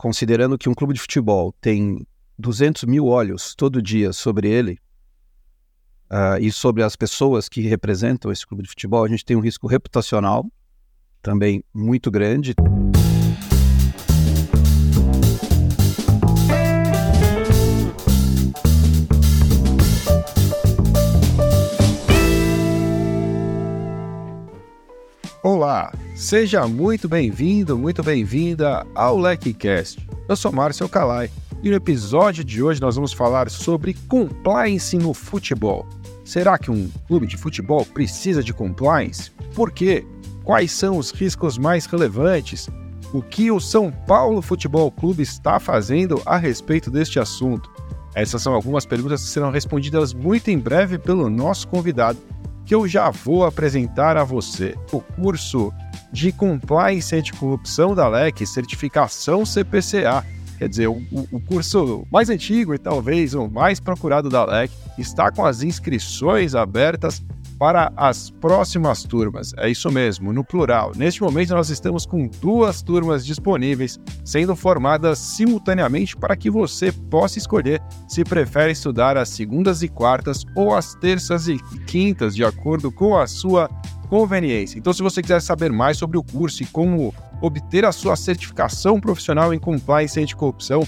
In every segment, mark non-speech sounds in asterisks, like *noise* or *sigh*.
considerando que um clube de futebol tem 200 mil olhos todo dia sobre ele uh, e sobre as pessoas que representam esse clube de futebol, a gente tem um risco reputacional também muito grande. Olá, seja muito bem-vindo, muito bem-vinda ao LecCast. Eu sou Márcio Calai e no episódio de hoje nós vamos falar sobre compliance no futebol. Será que um clube de futebol precisa de compliance? Por quê? Quais são os riscos mais relevantes? O que o São Paulo Futebol Clube está fazendo a respeito deste assunto? Essas são algumas perguntas que serão respondidas muito em breve pelo nosso convidado que eu já vou apresentar a você. O curso de Compliance Anticorrupção da LEC, certificação CPCA. Quer dizer, o, o curso mais antigo e talvez o mais procurado da LEC está com as inscrições abertas para as próximas turmas. É isso mesmo, no plural. Neste momento, nós estamos com duas turmas disponíveis, sendo formadas simultaneamente para que você possa escolher se prefere estudar às segundas e quartas ou às terças e quintas, de acordo com a sua conveniência. Então, se você quiser saber mais sobre o curso e como obter a sua certificação profissional em compliance anticorrupção,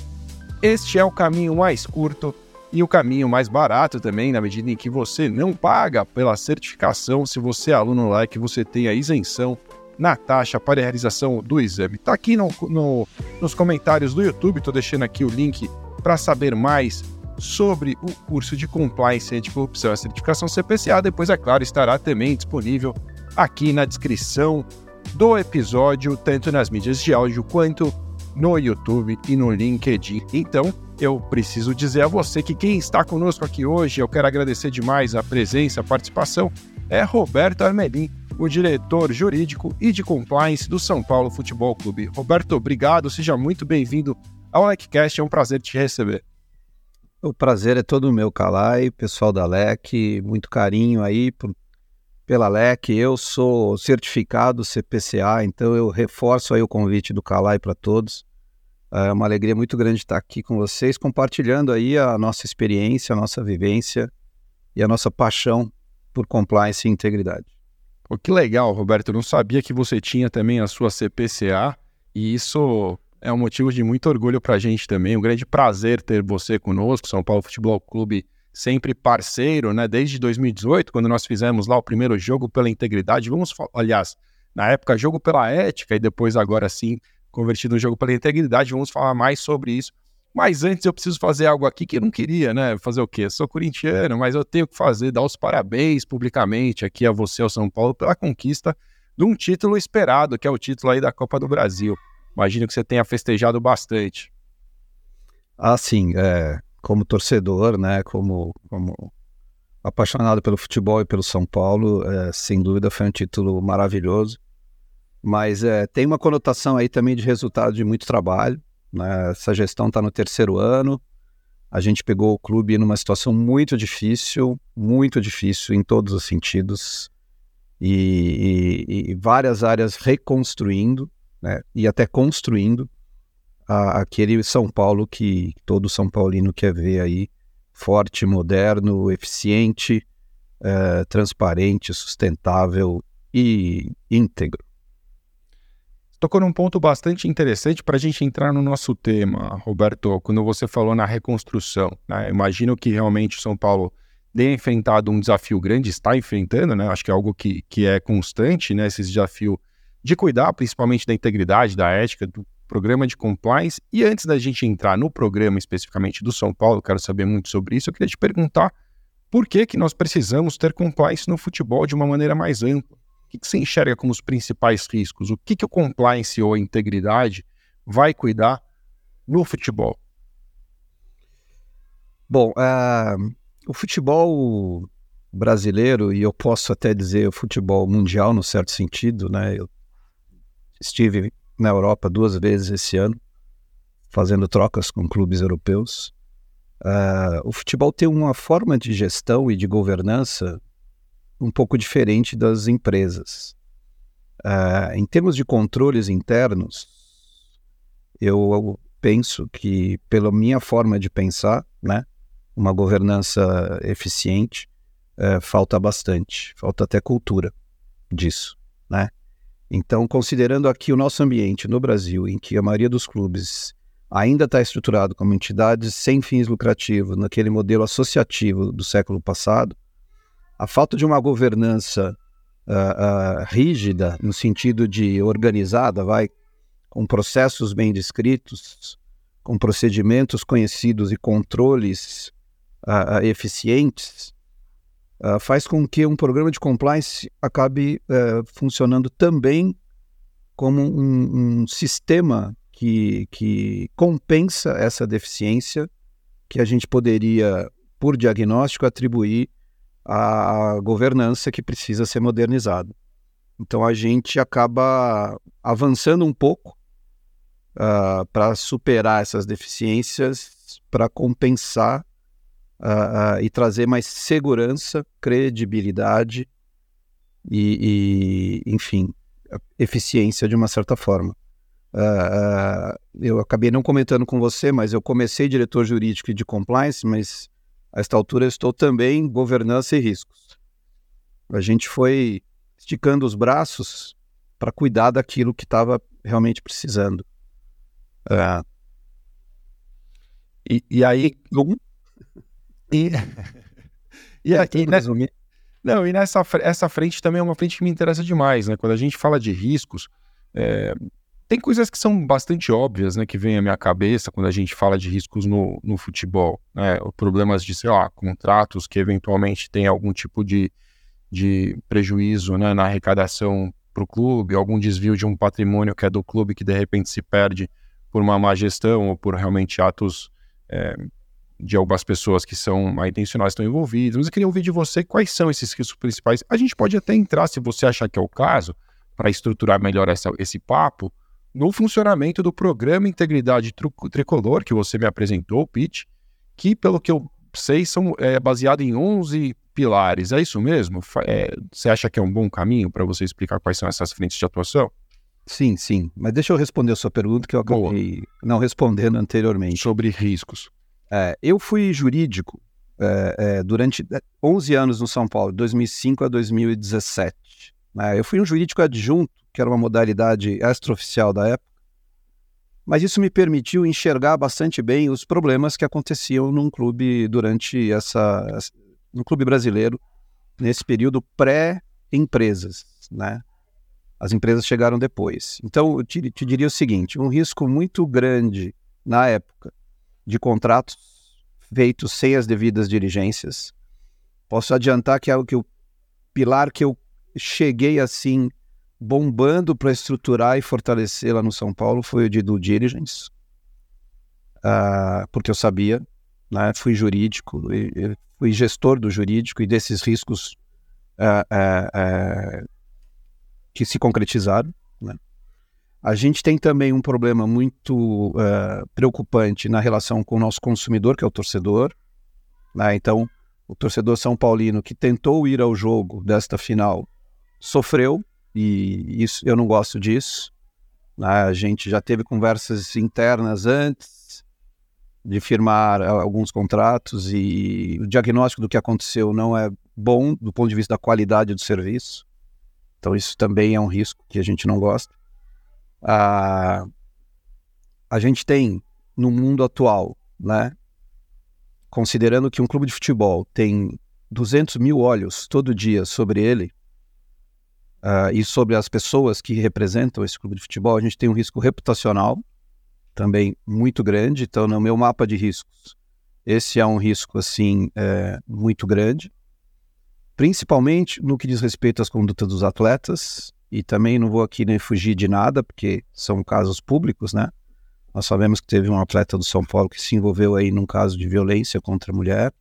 este é o caminho mais curto e o caminho mais barato também, na medida em que você não paga pela certificação, se você é aluno lá, que você tem a isenção na taxa para a realização do exame. Está aqui no, no, nos comentários do YouTube, estou deixando aqui o link para saber mais sobre o curso de Compliance Anticorrupção e Certificação CPCA. Depois, é claro, estará também disponível aqui na descrição do episódio, tanto nas mídias de áudio quanto no YouTube e no LinkedIn. Então, eu preciso dizer a você que quem está conosco aqui hoje, eu quero agradecer demais a presença, a participação, é Roberto Armelin, o diretor jurídico e de compliance do São Paulo Futebol Clube. Roberto, obrigado, seja muito bem-vindo ao LECcast, é um prazer te receber. O prazer é todo meu, Calai, pessoal da LEC, muito carinho aí por, pela LEC. Eu sou certificado CPCA, então eu reforço aí o convite do Calai para todos. É uma alegria muito grande estar aqui com vocês, compartilhando aí a nossa experiência, a nossa vivência e a nossa paixão por compliance e integridade. Pô, que legal, Roberto. Eu não sabia que você tinha também a sua CPCA e isso é um motivo de muito orgulho para a gente também. Um grande prazer ter você conosco, São Paulo Futebol Clube sempre parceiro, né? Desde 2018, quando nós fizemos lá o primeiro jogo pela integridade. Vamos, aliás, na época jogo pela ética e depois agora sim convertido no jogo pela integridade. Vamos falar mais sobre isso. Mas antes eu preciso fazer algo aqui que eu não queria, né? Fazer o quê? sou corintiano, mas eu tenho que fazer, dar os parabéns publicamente aqui a você, ao São Paulo, pela conquista de um título esperado, que é o título aí da Copa do Brasil. Imagino que você tenha festejado bastante. Ah, sim. É, como torcedor, né? Como, como apaixonado pelo futebol e pelo São Paulo, é, sem dúvida foi um título maravilhoso. Mas é, tem uma conotação aí também de resultado de muito trabalho. Né? Essa gestão está no terceiro ano. A gente pegou o clube numa situação muito difícil, muito difícil em todos os sentidos, e, e, e várias áreas reconstruindo, né? e até construindo a, aquele São Paulo que todo São Paulino quer ver aí, forte, moderno, eficiente, é, transparente, sustentável e íntegro tocou num ponto bastante interessante para a gente entrar no nosso tema, Roberto, quando você falou na reconstrução. Né? Imagino que realmente São Paulo tenha enfrentado um desafio grande, está enfrentando, né? Acho que é algo que, que é constante, né? Esse desafio de cuidar principalmente da integridade, da ética, do programa de compliance. E antes da gente entrar no programa especificamente do São Paulo, quero saber muito sobre isso, eu queria te perguntar por que, que nós precisamos ter compliance no futebol de uma maneira mais ampla? que, que você enxerga como os principais riscos? O que, que o compliance ou a integridade vai cuidar no futebol? Bom, uh, o futebol brasileiro, e eu posso até dizer o futebol mundial no certo sentido, né? Eu estive na Europa duas vezes esse ano, fazendo trocas com clubes europeus. Uh, o futebol tem uma forma de gestão e de governança um pouco diferente das empresas. Uh, em termos de controles internos, eu penso que, pela minha forma de pensar, né, uma governança eficiente, é, falta bastante, falta até cultura disso, né? Então, considerando aqui o nosso ambiente no Brasil, em que a maioria dos clubes ainda está estruturado como entidades sem fins lucrativos, naquele modelo associativo do século passado, a falta de uma governança uh, uh, rígida, no sentido de organizada, vai, com processos bem descritos, com procedimentos conhecidos e controles uh, eficientes, faz com que um programa de compliance acabe eh, funcionando também como um, um sistema que, que compensa essa deficiência que a gente poderia, por diagnóstico, atribuir à governança que precisa ser modernizada. Então a gente acaba avançando um pouco uh, para superar essas deficiências, para compensar uh, uh, e trazer mais segurança, credibilidade e, e, enfim, eficiência de uma certa forma. Uh, eu acabei não comentando com você, mas eu comecei diretor jurídico e de compliance, mas a esta altura eu estou também em governança e riscos. A gente foi esticando os braços para cuidar daquilo que estava realmente precisando. Uh, e, e, aí. E, *laughs* e, e, né, não, e nessa essa frente também é uma frente que me interessa demais, né? Quando a gente fala de riscos, é, tem coisas que são bastante óbvias, né, que vem à minha cabeça quando a gente fala de riscos no, no futebol, né, problemas de, sei lá, contratos que eventualmente têm algum tipo de, de prejuízo, né, na arrecadação para o clube, algum desvio de um patrimônio que é do clube que de repente se perde por uma má gestão ou por realmente atos é, de algumas pessoas que são mal intencionadas estão envolvidas. Mas eu queria ouvir de você quais são esses riscos principais. A gente pode até entrar, se você achar que é o caso, para estruturar melhor essa, esse papo, no funcionamento do programa Integridade Tricolor, que você me apresentou, Pete, que, pelo que eu sei, são é, baseado em 11 pilares. É isso mesmo? É, você acha que é um bom caminho para você explicar quais são essas frentes de atuação? Sim, sim. Mas deixa eu responder a sua pergunta que eu acabei Boa. não respondendo anteriormente. Sobre riscos. É, eu fui jurídico é, é durante 11 anos no São Paulo, 2005 a 2017. Né? Eu fui um jurídico adjunto que era uma modalidade extraoficial da época, mas isso me permitiu enxergar bastante bem os problemas que aconteciam num clube durante essa no clube brasileiro nesse período pré-empresas, né? As empresas chegaram depois. Então, eu te, te diria o seguinte: um risco muito grande na época de contratos feitos sem as devidas diligências. Posso adiantar que é o que o pilar que eu cheguei assim bombando para estruturar e fortalecer lá no São Paulo foi o de due diligence, uh, porque eu sabia, né, fui jurídico, fui gestor do jurídico e desses riscos uh, uh, que se concretizaram. A gente tem também um problema muito preocupante na relação com o nosso consumidor, que é o torcedor. Né. Então, o torcedor são paulino que tentou ir ao jogo desta final sofreu e isso eu não gosto disso. Né? A gente já teve conversas internas antes de firmar alguns contratos e o diagnóstico do que aconteceu não é bom do ponto de vista da qualidade do serviço. Então isso também é um risco que a gente não gosta. Ah, a gente tem no mundo atual, né, considerando que um clube de futebol tem 200 mil olhos todo dia sobre ele, uh, e sobre as pessoas que representam esse clube de futebol, a gente tem um risco reputacional também muito grande. Então, no meu mapa de riscos, esse é um risco assim é, muito grande, principalmente no que diz respeito às condutas dos atletas. E também não vou aqui nem fugir de nada, porque são casos públicos, né? Nós sabemos que teve um atleta do São Paulo que se envolveu aí num caso de violência contra a mulher.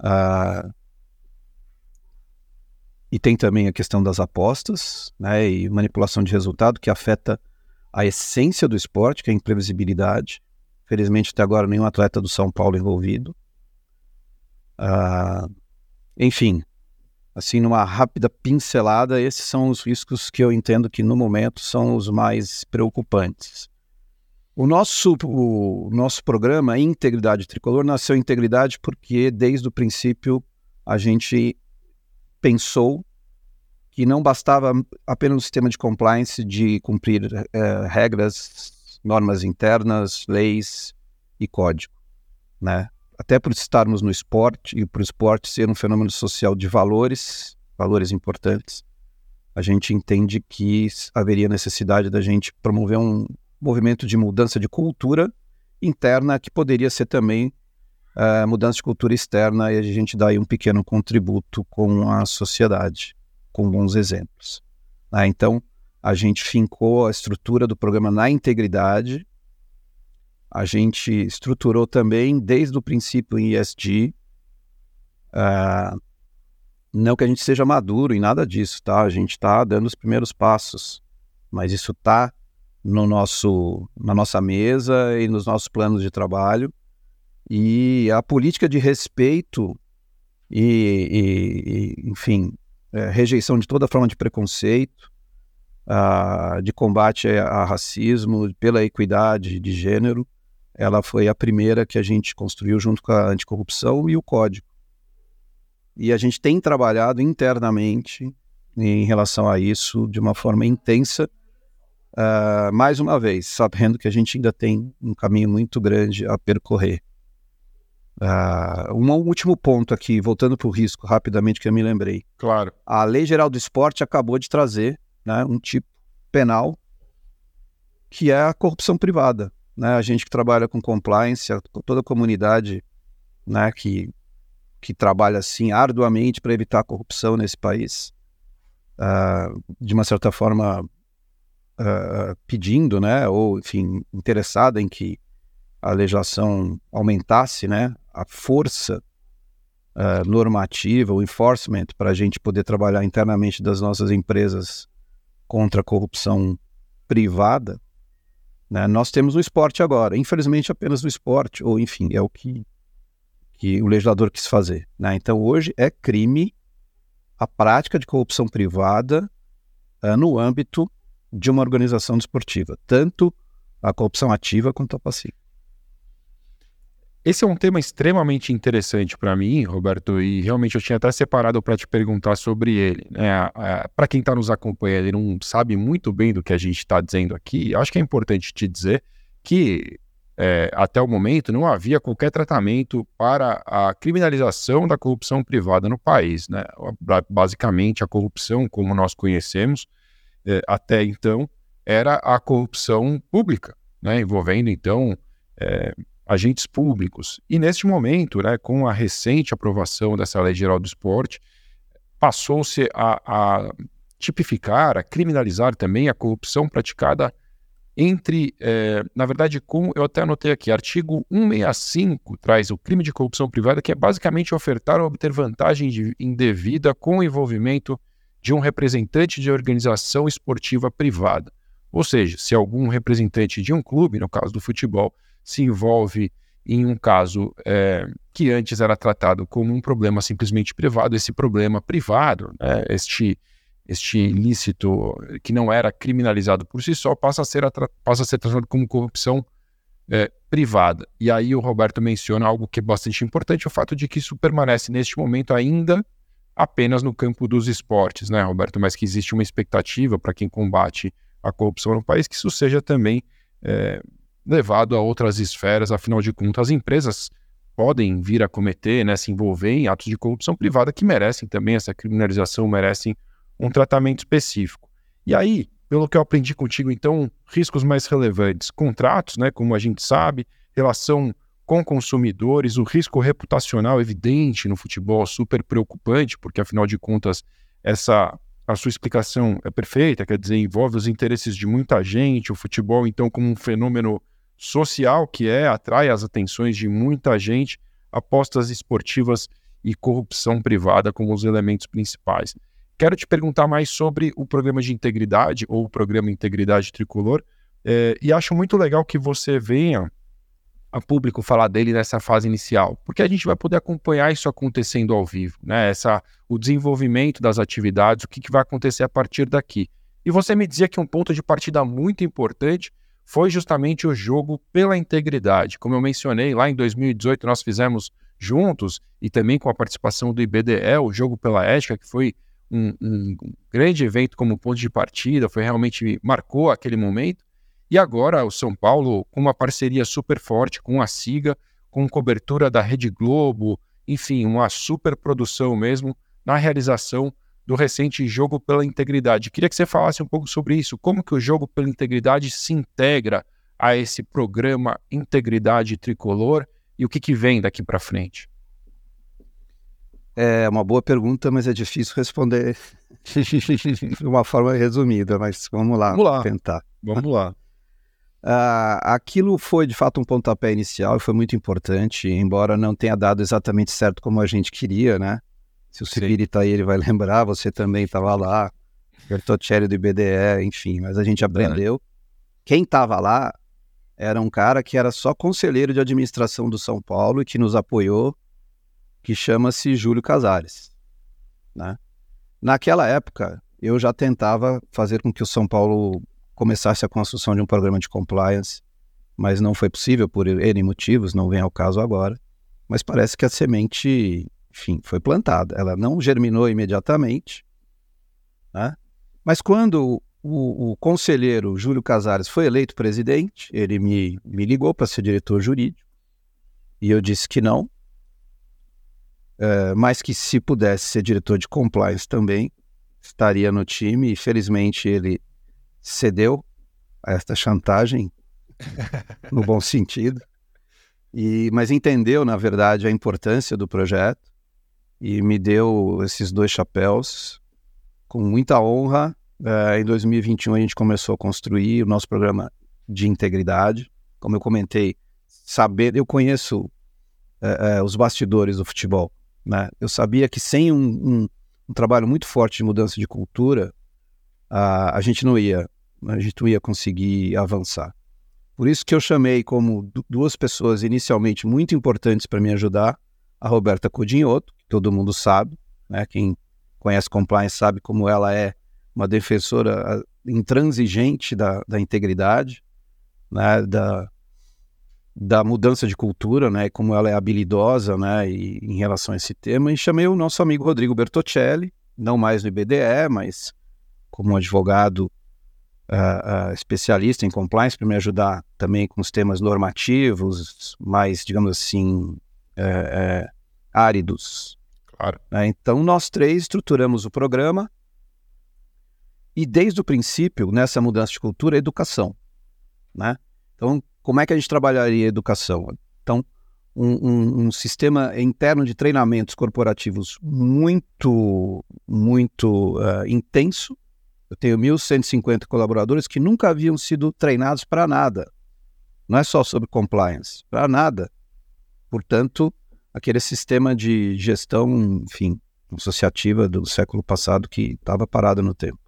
Uh, e tem também a questão das apostas né, e manipulação de resultado, que afeta a essência do esporte, que é a imprevisibilidade. Felizmente, até agora, nenhum atleta do São Paulo envolvido. Ah, enfim, assim, numa rápida pincelada, esses são os riscos que eu entendo que, no momento, são os mais preocupantes. O nosso, o nosso programa Integridade Tricolor nasceu Integridade porque, desde o princípio, a gente pensou que não bastava apenas o sistema de compliance de cumprir é, regras, normas internas, leis e código, né? Até por estarmos no esporte e por esporte ser um fenômeno social de valores, valores importantes, a gente entende que haveria necessidade da gente promover um movimento de mudança de cultura interna que poderia ser também uh, mudança de cultura externa e a gente dá aí um pequeno contributo com a sociedade, com bons exemplos. Ah, então, a gente fincou a estrutura do programa na integridade, a gente estruturou também desde o princípio em ESG, uh, ah, não que a gente seja maduro em nada disso, tá? A gente está dando os primeiros passos, mas isso está no nosso, na nossa mesa e nos nossos planos de trabalho. E a política de respeito e, e, e enfim, é, rejeição de toda forma de preconceito, a, de combate a, a racismo, pela equidade de gênero, ela foi a primeira que a gente construiu junto com a anticorrupção e o código. E a gente tem trabalhado internamente em relação a isso de uma forma intensa, uh, mais uma vez, sabendo que a gente ainda tem um caminho muito grande a percorrer. Uh, um último ponto aqui, voltando para o risco rapidamente que eu me lembrei. Claro. A Lei Geral do Esporte acabou de trazer né, um tipo penal que é a corrupção privada. Né? A gente que trabalha com compliance, toda a comunidade né, que, que trabalha assim arduamente para evitar a corrupção nesse país, uh, de uma certa forma uh, pedindo, né, ou enfim, interessada em que a legislação aumentasse, né, a força uh, normativa, o enforcement, para a gente poder trabalhar internamente das nossas empresas contra a corrupção privada, né, nós temos no esporte agora. Infelizmente, apenas no esporte, ou enfim, é o que, que o legislador quis fazer. Né? Então, hoje é crime a prática de corrupção privada uh, no âmbito de uma organização desportiva, tanto a corrupção ativa quanto a passiva. Esse é um tema extremamente interessante para mim, Roberto, e realmente eu tinha até separado para te perguntar sobre ele. Né? para quem está nos acompanhando e não sabe muito bem do que a gente está dizendo aqui, acho que é importante te dizer que é, até o momento não havia qualquer tratamento para a criminalização da corrupção privada no país. Né? Basicamente, a corrupção, como nós conhecemos é, até então, era a corrupção pública, né? envolvendo então. É, agentes públicos. E neste momento, né, com a recente aprovação dessa Lei Geral do Esporte, passou-se a, a, tipificar, a criminalizar também a corrupção praticada entre, é, na verdade, com, eu até anotei aqui, artigo 165 traz o crime de corrupção privada, que é basicamente ofertar ou obter vantagem de, indevida com o envolvimento de um representante de organização esportiva privada. Ou seja, se algum representante de um clube, no caso do futebol, se envolve em um caso é, que antes era tratado como um problema simplesmente privado, esse problema privado, né, este, este ilícito que não era criminalizado por si só, passa a ser, passa a ser tratado como corrupção é, privada. E aí o Roberto menciona algo que é bastante importante, o fato de que isso permanece neste momento ainda apenas no campo dos esportes, né, Roberto? Mas que existe uma expectativa para quem combate a corrupção no país que isso seja também é, levado a outras esferas, afinal de contas, as empresas podem vir a cometer, né, se envolver em atos de corrupção privada que merecem também essa criminalização, merecem um tratamento específico. E aí, pelo que eu aprendi contigo, então, riscos mais relevantes, contratos, né, como a gente sabe, relação com consumidores, o risco reputacional evidente no futebol, super preocupante, porque afinal de contas, essa a sua explicação é perfeita, quer dizer, envolve os interesses de muita gente, o futebol então como um fenômeno social que é, atrai as atenções de muita gente, apostas esportivas e corrupção privada como os elementos principais. Quero te perguntar mais sobre o programa de integridade ou o programa Integridade Tricolor, é, e acho muito legal que você venha a público falar dele nessa fase inicial, porque a gente vai poder acompanhar isso acontecendo ao vivo, né? Essa, o desenvolvimento das atividades, o que, que vai acontecer a partir daqui. E você me dizia que um ponto de partida muito importante foi justamente o jogo pela integridade. Como eu mencionei, lá em 2018 nós fizemos juntos e também com a participação do IBDE, o Jogo pela Ética, que foi um, um grande evento como ponto de partida, foi realmente marcou aquele momento. E agora o São Paulo, com uma parceria super forte com a SIGA, com cobertura da Rede Globo, enfim, uma super produção mesmo na realização do recente Jogo pela Integridade. Queria que você falasse um pouco sobre isso, como que o Jogo pela Integridade se integra a esse programa Integridade Tricolor e o que, que vem daqui para frente. É uma boa pergunta, mas é difícil responder *laughs* de uma forma resumida, mas vamos lá, vamos lá. tentar. Vamos lá. Uh, *laughs* aquilo foi de fato um pontapé inicial e foi muito importante, embora não tenha dado exatamente certo como a gente queria, né? Se o Sibiri está aí, ele vai *laughs* lembrar, você também estava lá, Bertocelli do IBDE, enfim, mas a gente aprendeu. É. Quem estava lá era um cara que era só conselheiro de administração do São Paulo e que nos apoiou, que chama-se Júlio Casares. Né? Naquela época, eu já tentava fazer com que o São Paulo começasse a construção de um programa de compliance, mas não foi possível por N motivos, não vem ao caso agora. Mas parece que a semente, enfim, foi plantada. Ela não germinou imediatamente, né? mas quando o, o, conselheiro Júlio Casares foi eleito presidente, ele me, me ligou para ser diretor jurídico e eu disse que não, é, mas que se pudesse ser diretor de compliance também, estaria no time e felizmente ele cedeu a esta chantagem, *laughs* no bom sentido, e, mas entendeu, na verdade, a importância do projeto e me deu esses dois chapéus com muita honra. É, em 2021 a gente começou a construir o nosso programa de integridade. Como eu comentei, saber, eu conheço é, é, os bastidores do futebol. Né? Eu sabia que sem um, um, um trabalho muito forte de mudança de cultura, a, a gente não ia a gente não ia conseguir avançar. Por isso que eu chamei como duas pessoas inicialmente muito importantes para me ajudar, a Roberta Codinhoto, que todo mundo sabe, né? quem conhece compliance sabe como ela é uma defensora intransigente da, da integridade, né? da, da mudança de cultura, né? como ela é habilidosa né? E, em relação a esse tema, e chamei o nosso amigo Rodrigo Bertocelli, não mais no IBDE, mas como advogado uh, uh, especialista em compliance para me ajudar também com os temas normativos, mais, digamos assim, uh, áridos. Claro. Né? Então, nós três estruturamos o programa e, desde o princípio, nessa mudança de cultura, educação. Né? Então, como é que a gente trabalharia a educação? Então, um, um, um, sistema interno de treinamentos corporativos muito, muito uh, intenso, eu tenho 1.150 colaboradores que nunca haviam sido treinados para nada. Não é só sobre compliance, para nada. Portanto, aquele sistema de gestão, enfim, associativa do século passado que estava parado no tempo.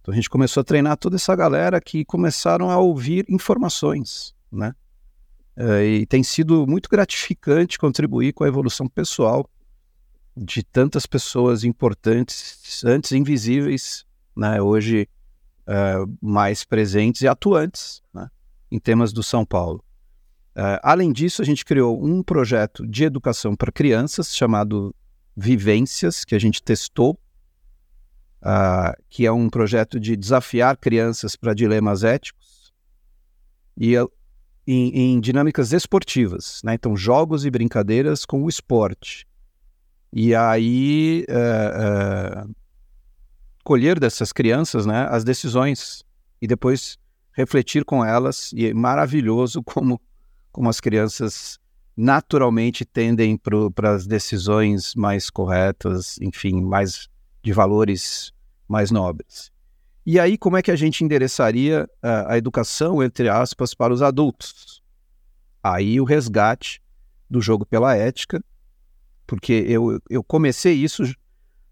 Então a gente começou a treinar toda essa galera que começaram a ouvir informações, né? Uh, e tem sido muito gratificante contribuir com a evolução pessoal de tantas pessoas importantes, antes invisíveis, né, hoje uh, mais presentes e atuantes né, em temas do São Paulo. Uh, além disso, a gente criou um projeto de educação para crianças chamado Vivências, que a gente testou, uh, que é um projeto de desafiar crianças para dilemas éticos e em, em dinâmicas esportivas, né? então jogos e brincadeiras com o esporte. E aí uh, colher dessas crianças né, as decisões e depois refletir com elas. E é maravilhoso *laughs* como, como as crianças naturalmente tendem para as decisões mais corretas, enfim, mais de valores mais nobres. E aí, como é que a gente endereçaria a, a educação, entre aspas, para os adultos? Aí o resgate do jogo pela ética, porque eu, eu comecei isso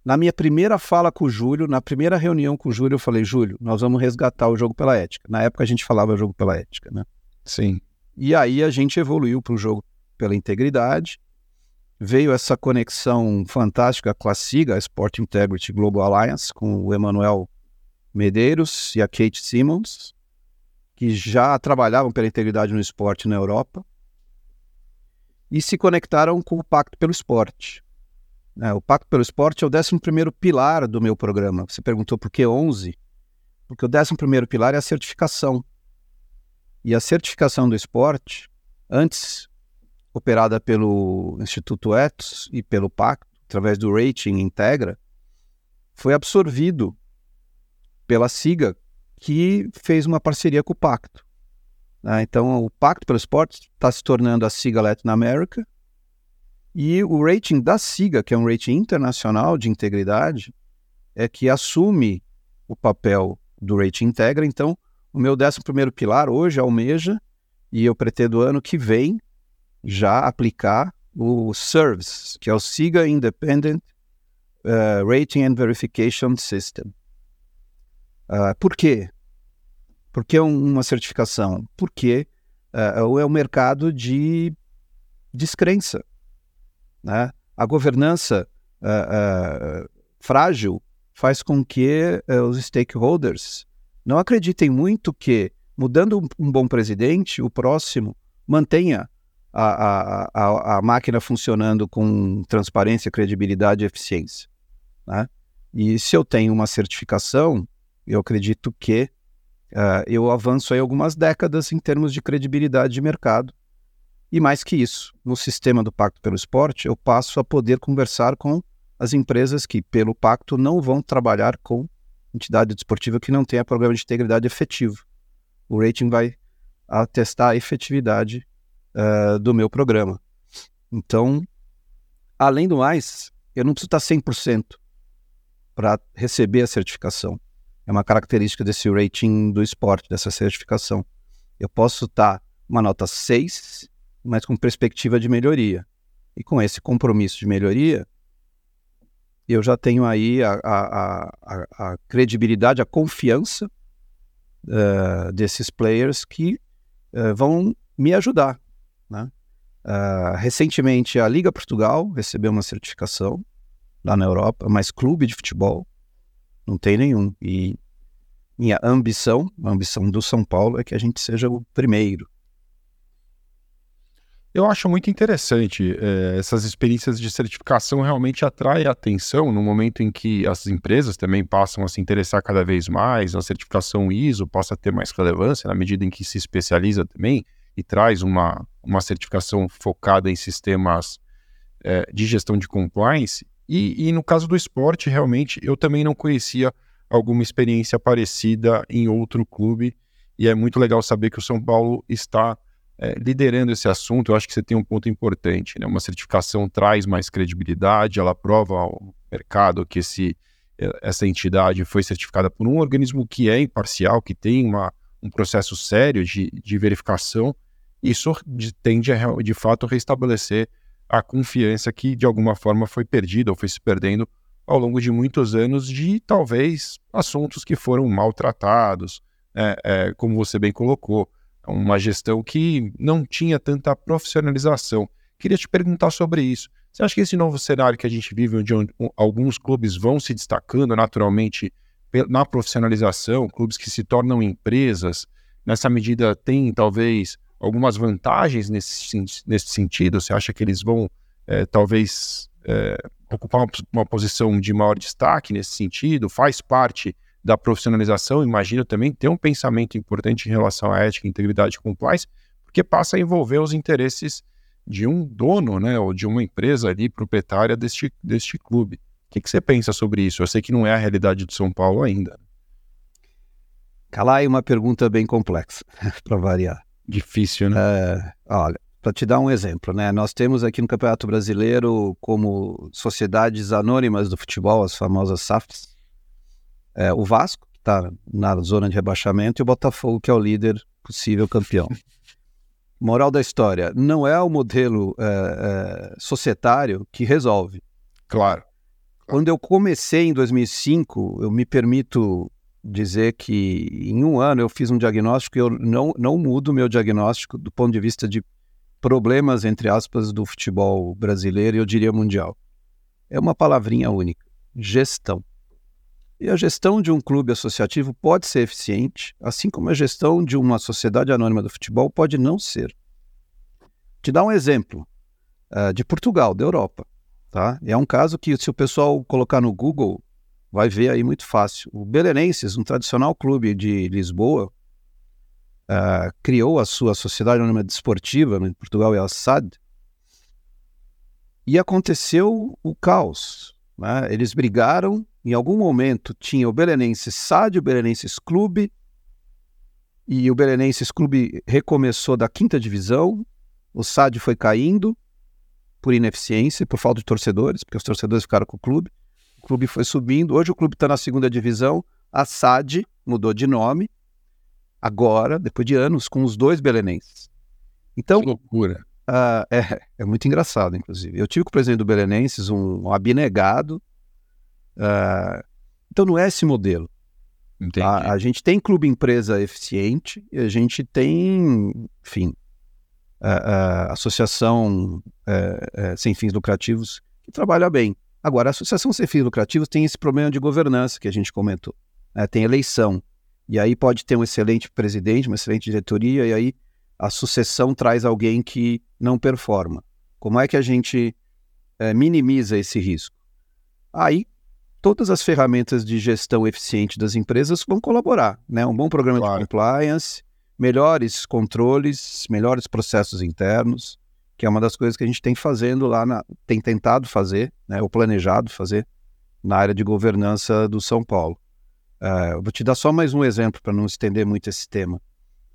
na minha primeira fala com o Júlio, na primeira reunião com o Júlio, eu falei, Júlio, nós vamos resgatar o jogo pela ética. Na época a gente falava jogo pela ética, né? Sim. E aí a gente evoluiu para o jogo pela integridade. Veio essa conexão fantástica com a SIGA, a Sport Integrity Global Alliance, com o Emanuel Medeiros e a Kate Simmons. que já trabalhavam pela integridade no esporte na Europa e se conectaram com o Pacto pelo Esporte. É, o Pacto pelo Esporte é o 11 pilar do meu programa. Você perguntou por que 11? Porque o 11 pilar é a certificação. E a certificação do esporte, antes operada pelo Instituto Etos e pelo Pacto, através do Rating Integra, foi absorvido pela SIGA, que fez uma parceria com o Pacto. Né? Então, o Pacto pelo Esporte está se tornando a SIGA Latin America, e o rating da SIGA, que é um rating internacional de integridade, é que assume o papel do rating integra. Então, o meu 11 pilar hoje almeja, e eu pretendo ano que vem já aplicar o SERVES, que é o SIGA Independent uh, Rating and Verification System. Uh, por quê? Por que uma certificação? Porque uh, é um mercado de descrença. Né? A governança uh, frágil faz com que uh, os stakeholders não acreditem muito que, mudando um, bom presidente, o próximo mantenha a, a, a, a, máquina funcionando com transparência, credibilidade e eficiência. Né? E se eu tenho uma certificação, eu acredito que uh, eu avanço aí algumas décadas em termos de credibilidade de mercado e mais que isso, no sistema do Pacto pelo Esporte, eu passo a poder conversar com as empresas que, pelo pacto, não vão trabalhar com entidade desportiva que não tenha programa de integridade efetivo. O rating vai atestar a efetividade uh, do meu programa. Então, além do mais, eu não preciso estar 100% para receber a certificação. É uma característica desse rating do esporte, dessa certificação. Eu posso estar uma nota 6 mas com perspectiva de melhoria. E com esse compromisso de melhoria, eu já tenho aí a, a, a, a credibilidade, a confiança uh, desses players que uh, vão me ajudar. Né? Uh, recentemente, a Liga Portugal recebeu uma certificação lá na Europa, mas clube de futebol não tem nenhum. E minha ambição, a ambição do São Paulo, é que a gente seja o primeiro eu acho muito interessante é, essas experiências de certificação realmente atraem a atenção no momento em que as empresas também passam a se interessar cada vez mais, a certificação ISO possa ter mais relevância na medida em que se especializa também e traz uma, uma certificação focada em sistemas é, de gestão de compliance. E, e no caso do esporte, realmente, eu também não conhecia alguma experiência parecida em outro clube e é muito legal saber que o São Paulo está é, liderando esse assunto, eu acho que você tem um ponto importante. Né? Uma certificação traz mais credibilidade, ela prova ao mercado que esse, é, essa entidade foi certificada por um organismo que é imparcial, que tem uma, um processo sério de, de verificação. Isso tende a, de fato, restabelecer a confiança que, de alguma forma, foi perdida ou foi se perdendo ao longo de muitos anos de, talvez, assuntos que foram maltratados, é, é, como você bem colocou uma gestão que não tinha tanta profissionalização. Queria te perguntar sobre isso. Você acha que esse novo cenário que a gente vive, onde alguns clubes vão se destacando naturalmente na profissionalização, clubes que se tornam empresas, nessa medida tem talvez algumas vantagens nesse, nesse sentido? Você acha que eles vão é, talvez é, ocupar uma, uma posição de maior destaque nesse sentido? Faz parte da profissionalização, imagino também ter um pensamento importante em relação à ética, integridade e compliance, porque passa a envolver os interesses de um dono, né, ou de uma empresa ali proprietária deste, deste clube. O que, que você pensa sobre isso? Eu sei que não é a realidade do São Paulo ainda. Calai, uma pergunta bem complexa, *laughs* para variar. Difícil, né? É, olha, para te dar um exemplo, né? Nós temos aqui no Campeonato Brasileiro como sociedades anônimas do futebol, as famosas SAFs, é, o Vasco, que está na zona de rebaixamento, e o Botafogo, que é o líder possível campeão. *laughs* Moral da história: não é o modelo é, é, societário que resolve. Claro. Quando eu comecei em 2005, eu me permito dizer que em um ano eu fiz um diagnóstico e eu não, não mudo o meu diagnóstico do ponto de vista de problemas, entre aspas, do futebol brasileiro e eu diria mundial. É uma palavrinha única: gestão. E a gestão de um clube associativo pode ser eficiente, assim como a gestão de uma sociedade anônima do futebol pode não ser. Te dar um exemplo uh, de Portugal, da Europa. Tá? É um caso que, se o pessoal colocar no Google, vai ver aí muito fácil. O Belenenses, um tradicional clube de Lisboa, uh, criou a sua sociedade anônima desportiva, em Portugal é a SAD, e aconteceu o caos. Né? Eles brigaram, em algum momento tinha o Belenenses SAD, o Belenenses Clube, e o Belenenses Clube recomeçou da quinta divisão, o SAD foi caindo por ineficiência, por falta de torcedores, porque os torcedores ficaram com o clube. O clube foi subindo. Hoje o clube está na segunda divisão. A SAD mudou de nome, agora, depois de anos, com os dois belenenses. Então, que loucura. Uh, é, é muito engraçado, inclusive. Eu tive com o presidente do Belenenses um, um abnegado. Uh, então não é esse modelo. A, a, gente tem clube empresa eficiente e a gente tem, enfim, a, a associação é, sem fins lucrativos que trabalha bem. Agora, a associação sem fins lucrativos tem esse problema de governança que a gente comentou. Né? Tem eleição. E aí pode ter um excelente presidente, uma excelente diretoria, e aí a sucessão traz alguém que não performa. Como é que a gente é, minimiza esse risco? Aí, todas as ferramentas de gestão eficiente das empresas vão colaborar. Né? Um bom programa claro. de compliance, melhores controles, melhores processos internos, que é uma das coisas que a gente tem fazendo lá, na, tem tentado fazer, né, ou planejado fazer, na área de governança do São Paulo. Uh, vou te dar só mais um exemplo para não estender muito esse tema. Sim.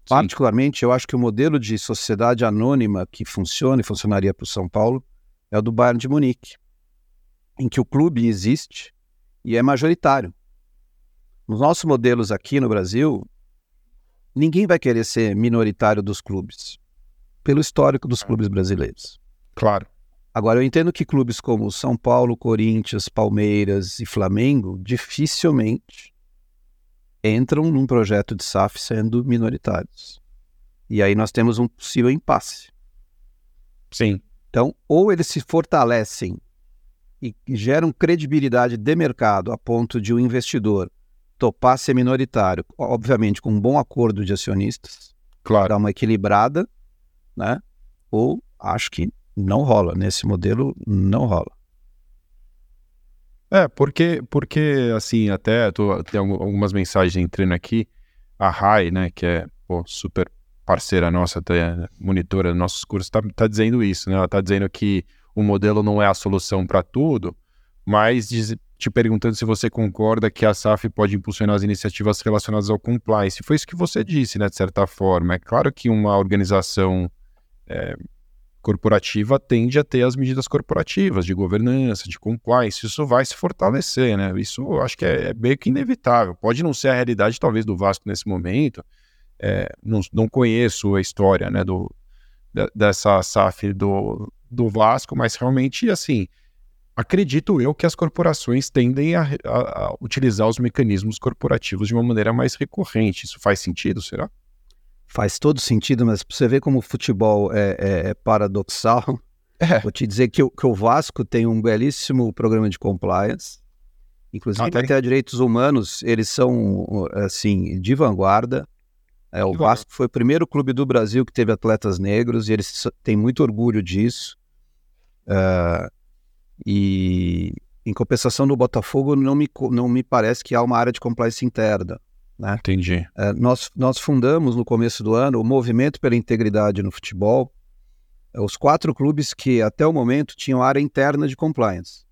Particularmente, eu acho que o modelo de sociedade anônima que funciona e funcionaria para o São Paulo é o do Bayern de Munique, em que o clube existe e é majoritário. Nos nossos modelos aqui no Brasil, ninguém vai querer ser minoritário dos clubes, pelo histórico dos clubes brasileiros. Claro. Agora, eu entendo que clubes como São Paulo, Corinthians, Palmeiras e Flamengo dificilmente entram num projeto de SAF sendo minoritários. E aí nós temos um possível impasse. Sim. Então, ou eles se fortalecem e geram credibilidade de mercado a ponto de o um investidor topar ser minoritário, obviamente com um bom acordo de acionistas, claro. dar uma equilibrada, né? Ou acho que não rola. Nesse modelo, não rola. É, porque, porque assim, até tô, tem algumas mensagens entrando aqui. A RAI, né, que é pô, super parceira nossa, até monitora nossos cursos, tá, tá dizendo isso, né? Ela tá dizendo que o modelo não é a solução para tudo, mas diz, te perguntando se você concorda que a SAF pode impulsionar as iniciativas relacionadas ao compliance. Foi isso que você disse, né, de certa forma. É claro que uma organização é, corporativa tende a ter as medidas corporativas de governança, de compliance, isso vai se fortalecer, né? Isso eu acho que é, é meio que inevitável. Pode não ser a realidade, talvez, do Vasco nesse momento. É, não, não conheço a história né, do, dessa SAF do, do Vasco, mas realmente, assim, acredito eu que as corporações tendem a, a, a, utilizar os mecanismos corporativos de uma maneira mais recorrente. Isso faz sentido, será? Faz todo sentido, mas você vê como o futebol é, é, é paradoxal. É. Vou te dizer que o, que o, Vasco tem um belíssimo programa de compliance. Inclusive, ah, até direitos humanos, eles são, assim, de vanguarda. É, o Vasco foi o primeiro clube do Brasil que teve atletas negros e eles têm muito orgulho disso. Uh, e em compensação no Botafogo não me, não me parece que há uma área de compliance interna. Né? Entendi. É, nós, nós fundamos no começo do ano o Movimento pela Integridade no Futebol, é, os quatro clubes que até o momento tinham área interna de compliance.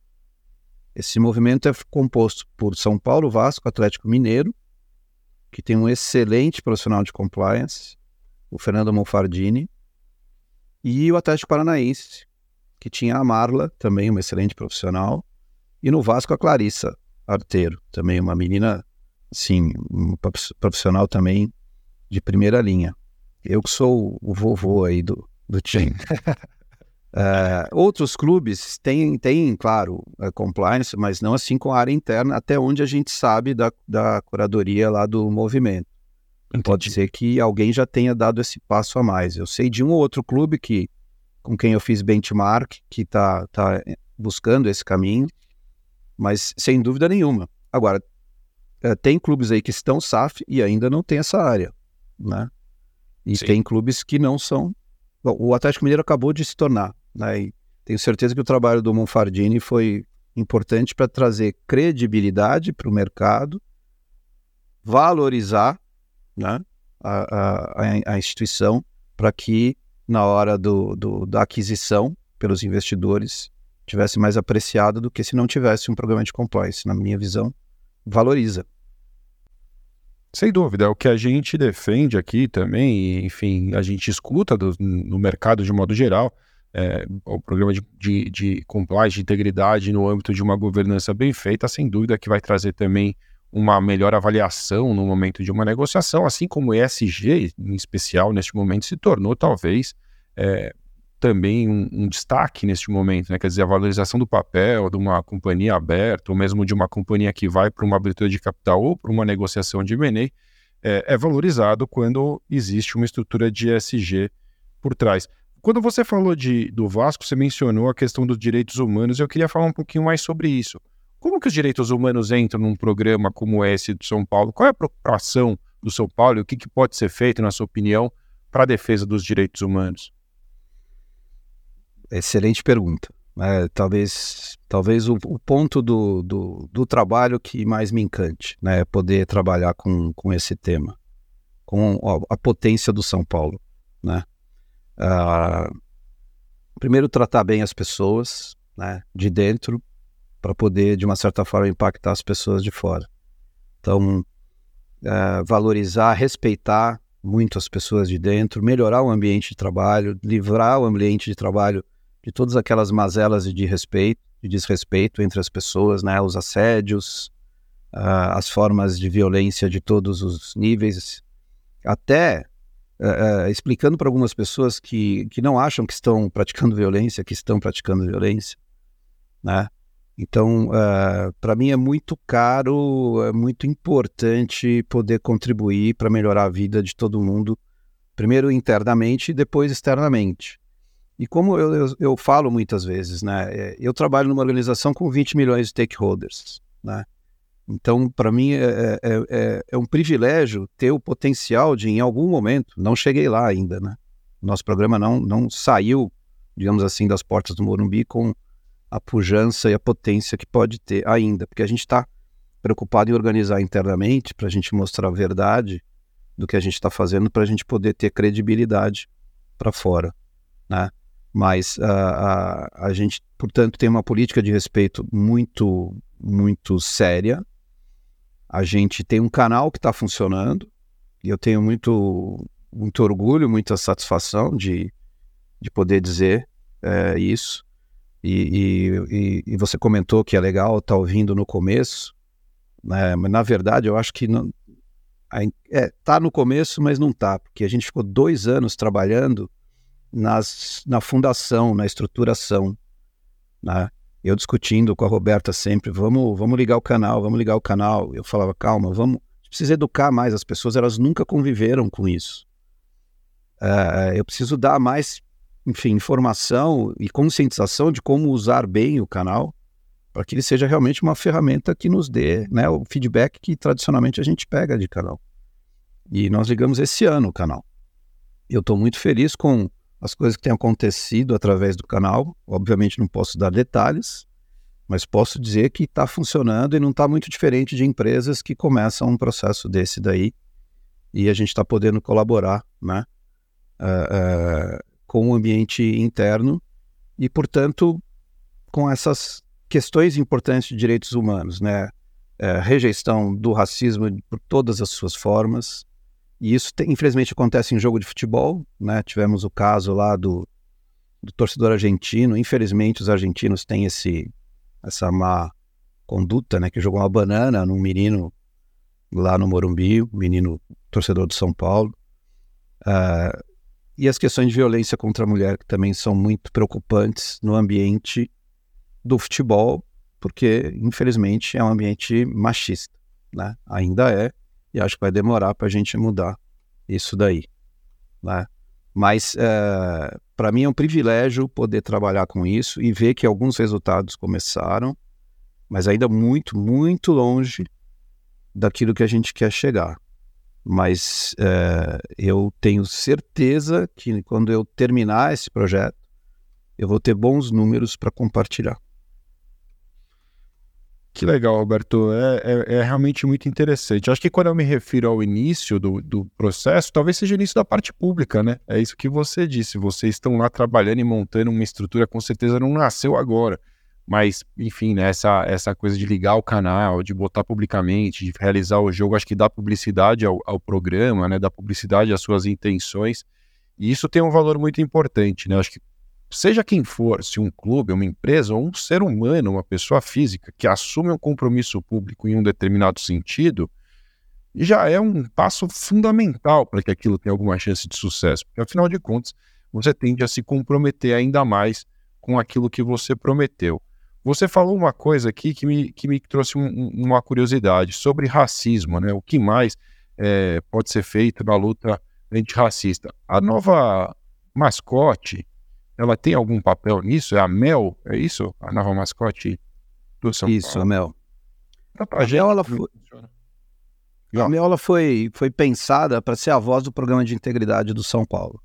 Esse movimento é composto por São Paulo, Vasco, Atlético Mineiro, que tem um excelente profissional de compliance, o Fernando Monfardini, e o Atlético Paranaense, que tinha a Marla, também uma excelente profissional, e no Vasco a Clarissa Arteiro, também uma menina, sim, um profissional também de primeira linha. Eu que sou o vovô aí do, do time. uh, *laughs* outros clubes têm, têm claro, compliance, mas não assim com a área interna, até onde a gente sabe da, da curadoria lá do movimento. Entendi. Pode ser que alguém já tenha dado esse passo a mais. Eu sei de um ou outro clube que com quem eu fiz benchmark, que está tá buscando esse caminho, mas sem dúvida nenhuma. Agora, é, tem clubes aí que estão SAF e ainda não tem essa área, né? E Sim. tem clubes que não são. Bom, o Atlético Mineiro acabou de se tornar, né? E tenho certeza que o trabalho do Monfardini foi importante para trazer credibilidade para o mercado, valorizar né, a, a, a instituição para que na hora do, do, da aquisição pelos investidores tivesse mais apreciado do que se não tivesse um programa de compliance. Na minha visão, valoriza. Sem dúvida, é o que a gente defende aqui também, enfim, a gente escuta do, no mercado de modo geral, é, o programa de, de, de compliance, de integridade no âmbito de uma governança bem feita, sem dúvida que vai trazer também uma melhor avaliação no momento de uma negociação, assim como o ESG, em especial, neste momento, se tornou talvez é, também um, um, destaque neste momento, né? quer dizer, a valorização do papel de uma companhia aberta, ou mesmo de uma companhia que vai para uma abertura de capital ou para uma negociação de M&A, é, é valorizado quando existe uma estrutura de ESG por trás. Quando você falou de, do Vasco, você mencionou a questão dos direitos humanos, eu queria falar um pouquinho mais sobre isso. Como que os direitos humanos entram num programa como esse do São Paulo? Qual é a preocupação do São Paulo e o que, que pode ser feito, na sua opinião, para a defesa dos direitos humanos? Excelente pergunta. É, talvez talvez o, o ponto do, do, do, trabalho que mais me encante, né, é poder trabalhar com, com esse tema, com a, a potência do São Paulo. Né? Uh, primeiro, tratar bem as pessoas né, de dentro, para poder, de uma certa forma, impactar as pessoas de fora. Então, uh, valorizar, respeitar muito as pessoas de dentro, melhorar o ambiente de trabalho, livrar o ambiente de trabalho de todas aquelas mazelas de respeito, de desrespeito entre as pessoas, né, os assédios, uh, as formas de violência de todos os níveis, até uh, explicando para algumas pessoas que, que não acham que estão praticando violência, que estão praticando violência, né? Então, uh, para mim é muito caro, é muito importante poder contribuir para melhorar a vida de todo mundo, primeiro internamente e depois externamente. E como eu, eu, eu falo muitas vezes, né, eu trabalho numa organização com 20 milhões de stakeholders, né? Então, para mim, é, é, é, é, um privilégio ter o potencial de, em algum momento, não cheguei lá ainda, né? Nosso programa não, não saiu, digamos assim, das portas do Morumbi com a pujança e a potência que pode ter ainda, porque a gente está preocupado em organizar internamente para a gente mostrar a verdade do que a gente está fazendo, para a gente poder ter credibilidade para fora, né? Mas a, a, a gente, portanto, tem uma política de respeito muito, muito séria, a gente tem um canal que está funcionando e eu tenho muito, muito orgulho, muita satisfação de, de poder dizer é, isso. E, e, e, você comentou que é legal estar tá ouvindo no começo, né? mas na verdade eu acho que não, é, tá no começo, mas não tá, porque a gente ficou dois anos trabalhando nas, na fundação, na estruturação, né? eu discutindo com a Roberta sempre, vamos, vamos ligar o canal, vamos ligar o canal. Eu falava, calma, vamos, precisa educar mais as pessoas, elas nunca conviveram com isso. Uh, eu preciso dar mais, enfim, informação e conscientização de como usar bem o canal para que ele seja realmente uma ferramenta que nos dê né, o feedback que tradicionalmente a gente pega de canal. E nós ligamos esse ano o canal. Eu estou muito feliz com as coisas que têm acontecido através do canal. Obviamente não posso dar detalhes, mas posso dizer que está funcionando e não está muito diferente de empresas que começam um processo desse daí e a gente está podendo colaborar né, uh, uh, com o ambiente interno e, portanto, com essas questões importantes de direitos humanos, né? Uh, rejeição do racismo por todas as suas formas, e isso, tem, infelizmente, acontece em jogo de futebol. Né? Tivemos o caso lá do, do torcedor argentino. Infelizmente, os argentinos têm esse, essa má conduta, né? Que jogou uma banana num menino lá no Morumbi, um menino torcedor de São Paulo. Uh, e as questões de violência contra a mulher, que também são muito preocupantes no ambiente do futebol, porque, infelizmente, é um ambiente machista. Né? Ainda é, e acho que vai demorar para a gente mudar isso daí. Né? Mas é, eh, para mim é um privilégio poder trabalhar com isso e ver que alguns resultados começaram, mas ainda muito, muito longe daquilo que a gente quer chegar. Mas é, eu tenho certeza que quando eu terminar esse projeto, eu vou ter bons números para compartilhar. Que legal, Roberto. É, é, é, realmente muito interessante. Acho que quando eu me refiro ao início do, do processo, talvez seja o início da parte pública, né? É isso que você disse. Vocês estão lá trabalhando e montando uma estrutura, com certeza não nasceu agora. Mas, enfim, né, essa, essa coisa de ligar o canal, de botar publicamente, de realizar o jogo, acho que dá publicidade ao, ao programa, né? Dá publicidade às suas intenções. E isso tem um valor muito importante, né? Acho que seja quem for, se um clube, uma empresa ou um ser humano, uma pessoa física que assume um compromisso público em um determinado sentido, já é um passo fundamental para que aquilo tenha alguma chance de sucesso, porque afinal de contas, você tende a se comprometer ainda mais com aquilo que você prometeu. Você falou uma coisa aqui que me, que me trouxe um, uma curiosidade sobre racismo, né? O que mais é, pode ser feito na luta antirracista? A nova mascote ela tem algum papel nisso? É a Mel? É isso? A nova mascote do São isso, Paulo? Isso, a Mel. A Mel, ela foi... A Mel ela foi, foi pensada para ser a voz do programa de integridade do São Paulo.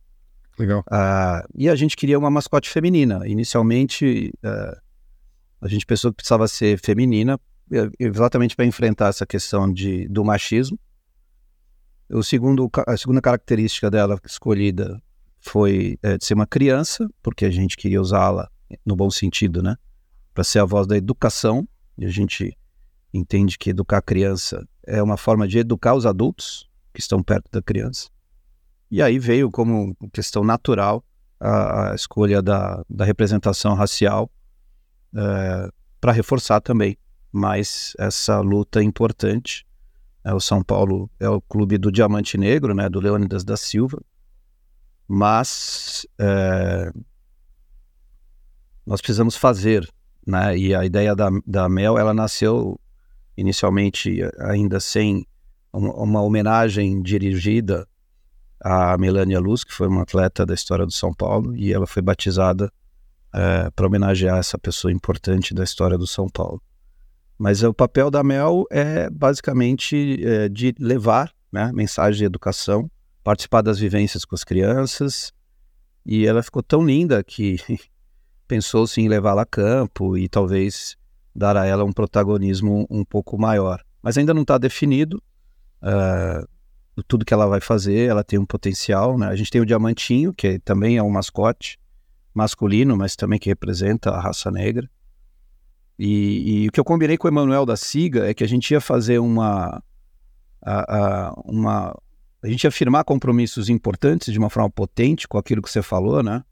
Legal. Uh, e a gente queria uma mascote feminina. Inicialmente, uh, a gente pensou que precisava ser feminina, exatamente para enfrentar essa questão de, do machismo. O segundo, a segunda característica dela escolhida foi é, de ser uma criança, porque a gente queria usá-la no bom sentido, né? Para ser a voz da educação, e a gente entende que educar a criança é uma forma de educar os adultos que estão perto da criança. E aí veio como questão natural a, a escolha da, da representação racial é, para reforçar também mais essa luta importante. É, o São Paulo é o clube do Diamante Negro, né, do Leônidas da Silva, mas é, nós precisamos fazer, né? E a ideia da, da Mel, ela nasceu inicialmente ainda sem uma, uma homenagem dirigida a Melania Luz, que foi uma atleta da história do São Paulo, e ela foi batizada é, para homenagear essa pessoa importante da história do São Paulo. Mas o papel da Mel é basicamente é, de levar né, mensagem de educação participar das vivências com as crianças. E ela ficou tão linda que *laughs* pensou-se em levá-la a campo e talvez dar a ela um protagonismo um pouco maior. Mas ainda não está definido uh, tudo que ela vai fazer. Ela tem um potencial. Né? A gente tem o Diamantinho, que também é um mascote masculino, mas também que representa a raça negra. E, e o que eu combinei com o Emanuel da Siga é que a gente ia fazer uma, a, a, uma a gente afirmar compromissos importantes de uma forma potente com aquilo que você falou, né?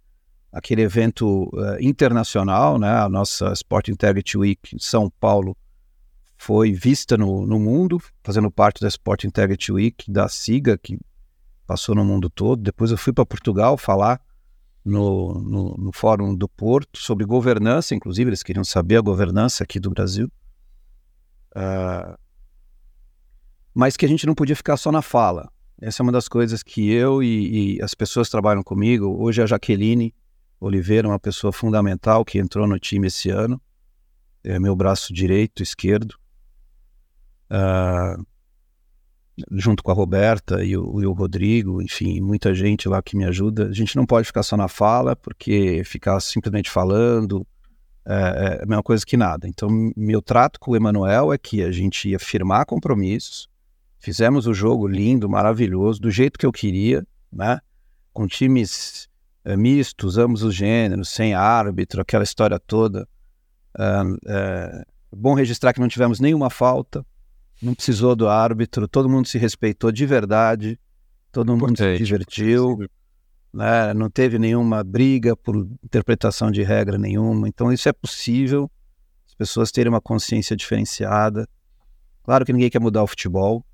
Aquele evento uh, internacional, né? A nossa Sport Integrity Week em São Paulo foi vista no, no mundo, fazendo parte da Sport Integrity Week da SIGA, que passou no mundo todo. Depois eu fui para Portugal falar no, no, no, Fórum do Porto sobre governança, inclusive eles queriam saber a governança aqui do Brasil. Uh, mas que a gente não podia ficar só na fala. Essa é uma das coisas que eu e, e as pessoas que trabalham comigo, hoje a Jaqueline Oliveira, uma pessoa fundamental que entrou no time esse ano, é meu braço direito, esquerdo, uh, junto com a Roberta e o, e o, Rodrigo, enfim, muita gente lá que me ajuda. A gente não pode ficar só na fala, porque ficar simplesmente falando é, é a mesma coisa que nada. Então, meu trato com o Emanuel é que a gente ia firmar compromissos, Fizemos o jogo lindo, maravilhoso, do jeito que eu queria, né? Com times é, mistos, ambos os gêneros, sem árbitro, aquela história toda. É, bom registrar que não tivemos nenhuma falta, não precisou do árbitro, todo mundo se respeitou de verdade, todo mundo se divertiu, né? não teve nenhuma briga por interpretação de regra nenhuma. Então, isso é possível, as pessoas terem uma consciência diferenciada. Claro que ninguém quer mudar o futebol,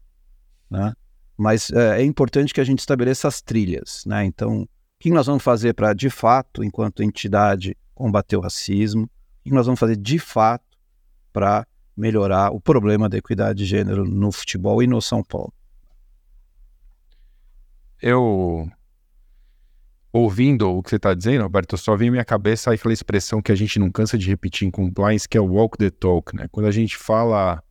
né? Mas é, é importante que a gente estabeleça as trilhas, né? Então, o que nós vamos fazer para, de fato, enquanto entidade, combater o racismo? O que nós vamos fazer, de fato, para melhorar o problema da equidade de gênero no futebol e no São Paulo? Eu, ouvindo o que você está dizendo, Alberto, só vem minha cabeça aquela expressão que a gente não cansa de repetir em compliance, que é walk the talk, né? Quando a gente fala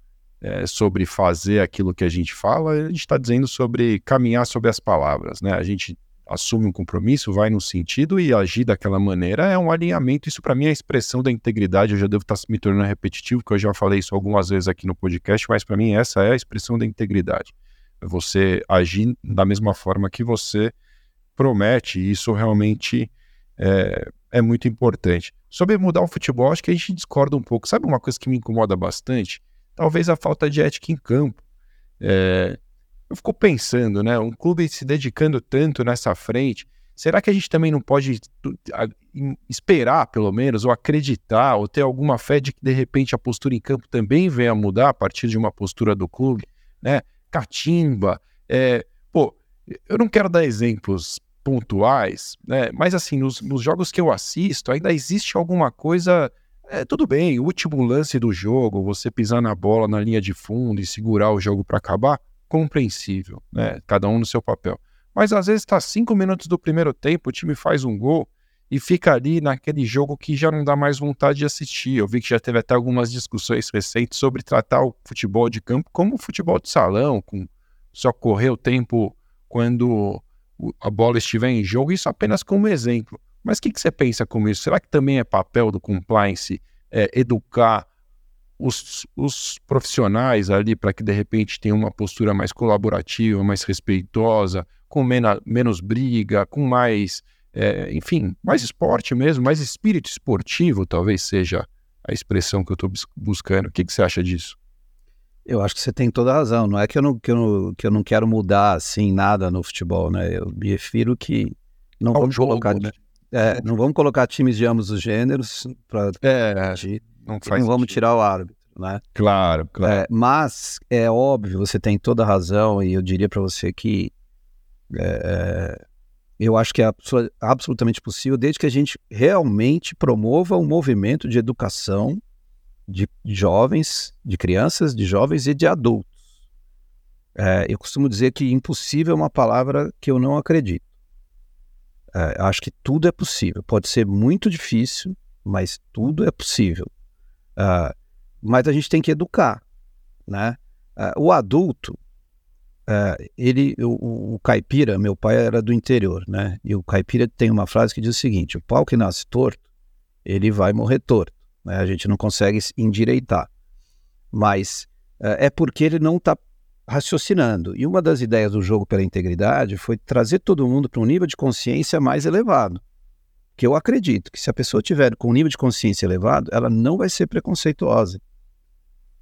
é, sobre fazer aquilo que a gente fala, a gente está dizendo sobre caminhar sobre as palavras, né? A gente assume um compromisso, vai no sentido e agir daquela maneira é um alinhamento. Isso para mim é a expressão da integridade. Eu já devo estar tá me tornando repetitivo, porque eu já falei isso algumas vezes aqui no podcast, mas para mim essa é a expressão da integridade. É você agir da mesma forma que você promete, e isso realmente é, é muito importante. Sobre mudar o futebol, acho que a gente discorda um pouco. Sabe uma coisa que me incomoda bastante? Talvez a falta de ética em campo. É, eu fico pensando, né? Um clube se dedicando tanto nessa frente, será que a gente também não pode esperar, pelo menos, ou acreditar, ou ter alguma fé de que de repente a postura em campo também venha a mudar a partir de uma postura do clube, né? Catimba, é, pô, eu não quero dar exemplos pontuais, né? Mas assim, nos, nos jogos que eu assisto, ainda existe alguma coisa é, tudo bem, o último lance do jogo, você pisar na bola na linha de fundo e segurar o jogo para acabar, compreensível, né? Cada um no seu papel. Mas às vezes está cinco minutos do primeiro tempo, o time faz um gol e fica ali naquele jogo que já não dá mais vontade de assistir. Eu vi que já teve até algumas discussões recentes sobre tratar o futebol de campo como futebol de salão, com só correr o tempo quando a bola estiver em jogo, isso apenas como exemplo. Mas o que, que, você pensa com isso? Será que também é papel do compliance é, educar os, os profissionais ali para que de repente tenham uma postura mais colaborativa, mais respeitosa, com mena, menos briga, com mais, é, enfim, mais esporte mesmo, mais espírito esportivo, talvez seja a expressão que eu estou buscando. O que, que, você acha disso? Eu acho que você tem toda a razão. Não é que eu não, que eu, que eu não quero mudar assim nada no futebol, né? Eu me refiro que não Ao vamos jogo, colocar, né? é, não vamos colocar times de ambos os gêneros para é, não, faz não vamos tirar o árbitro, né? Claro, claro. É, mas é óbvio, você tem toda a razão e eu diria para você que é, é, eu acho que é absolutamente possível desde que a gente realmente promova um movimento de educação de jovens, de crianças, de jovens e de adultos. É, eu costumo dizer que impossível é uma palavra que eu não acredito. É, acho que tudo é possível. Pode ser muito difícil, mas tudo é possível. Uh, mas a gente tem que educar, né? Uh, o adulto, uh, ele, o, o, caipira, meu pai era do interior, né? E o caipira tem uma frase que diz o seguinte: o pau que nasce torto, ele vai morrer torto. Né? A gente não consegue endireitar, mas é porque ele não está raciocinando. E uma das ideias do jogo pela integridade foi trazer todo mundo para um nível de consciência mais elevado que eu acredito que se a pessoa tiver com um nível de consciência elevado, ela não vai ser preconceituosa.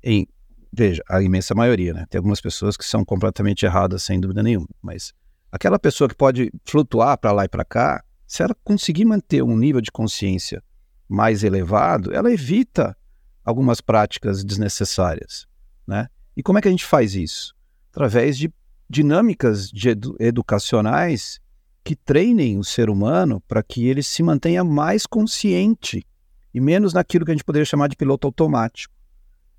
Em, veja, a imensa maioria, né? Tem algumas pessoas que são completamente erradas, sem dúvida nenhuma, mas aquela pessoa que pode flutuar para lá e para cá, se ela conseguir manter um nível de consciência mais elevado, ela evita algumas práticas desnecessárias, né? E como é que a gente faz isso? Através de dinâmicas de edu educacionais que treinem o ser humano para que ele se mantenha mais consciente e menos naquilo que a gente poderia chamar de piloto automático.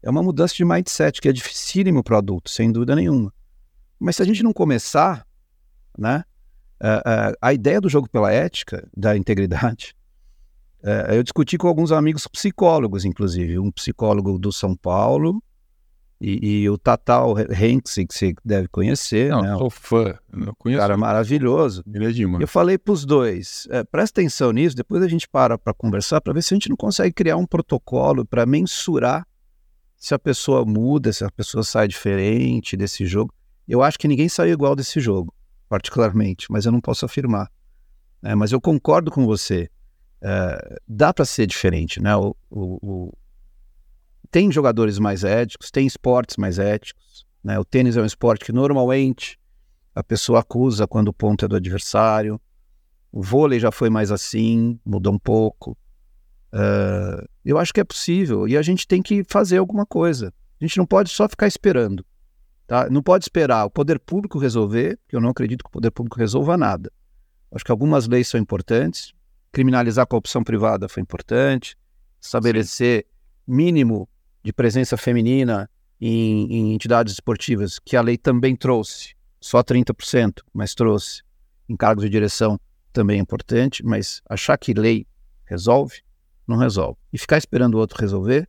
É uma mudança de mindset que é dificílimo para o adulto, sem dúvida nenhuma. Mas se a gente não começar, né, uh, uh, a ideia do jogo pela ética, da integridade, uh, eu discuti com alguns amigos psicólogos, inclusive, um psicólogo do São Paulo e, e o Tatal Hanks, que você deve conhecer. Não, né? sou fã. Eu conheço. Cara maravilhoso. Ele é demais. Eu falei para os dois, é, presta atenção nisso, depois a gente para para conversar, para ver se a gente não consegue criar um protocolo para mensurar se a pessoa muda, se a pessoa sai diferente desse jogo. Eu acho que ninguém saiu igual desse jogo, particularmente, mas eu não posso afirmar. É, mas eu concordo com você. É, dá para ser diferente, né? O, o, tem jogadores mais éticos, tem esportes mais éticos. Né? O tênis é um esporte que normalmente a pessoa acusa quando o ponto é do adversário. O vôlei já foi mais assim, mudou um pouco. Uh, eu acho que é possível e a gente tem que fazer alguma coisa. A gente não pode só ficar esperando. Tá? Não pode esperar o poder público resolver, porque eu não acredito que o poder público resolva nada. Acho que algumas leis são importantes. Criminalizar a corrupção privada foi importante. Estabelecer mínimo de presença feminina em, em entidades esportivas, que a lei também trouxe, só 30%, mas trouxe em cargos de direção também é importante, mas achar que lei resolve, não resolve. E ficar esperando o outro resolver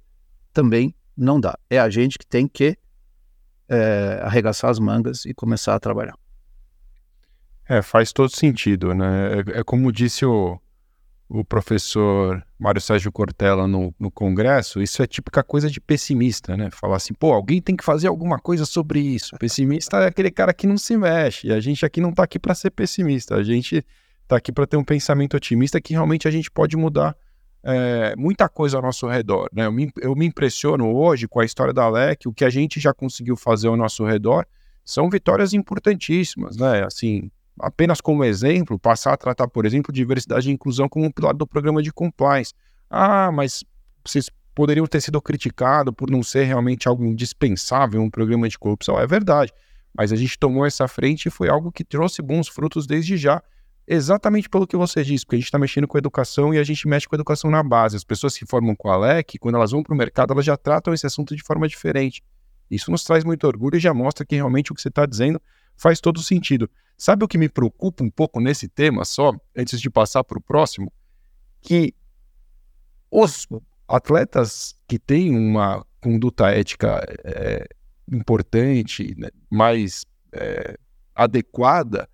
também não dá. É a gente que tem que é, arregaçar as mangas e começar a trabalhar. É, faz todo sentido, né? É, é como disse o, o professor Mário Sérgio Cortella no, no Congresso, isso é típica coisa de pessimista, né? Falar assim, pô, alguém tem que fazer alguma coisa sobre isso. Pessimista é aquele cara que não se mexe. E a gente aqui não está aqui para ser pessimista, a gente está aqui para ter um pensamento otimista que realmente a gente pode mudar é, muita coisa ao nosso redor. Né? Eu, me, eu me impressiono hoje com a história da Alec, o que a gente já conseguiu fazer ao nosso redor são vitórias importantíssimas, né? Assim, apenas como exemplo, passar a tratar, por exemplo, diversidade e inclusão como um pilar do programa de compliance. Ah, mas vocês poderiam ter sido criticados por não ser realmente algo indispensável um programa de corrupção. É verdade, mas a gente tomou essa frente e foi algo que trouxe bons frutos desde já, exatamente pelo que você disse, porque a gente está mexendo com educação e a gente mexe com educação na base. As pessoas que formam com a LEC, quando elas vão para o mercado, elas já tratam esse assunto de forma diferente. Isso nos traz muito orgulho e já mostra que realmente o que você está dizendo faz todo sentido. Sabe o que me preocupa um pouco nesse tema, só antes de passar para o próximo? Que os atletas que têm uma conduta ética é, importante, né, mais é, adequada,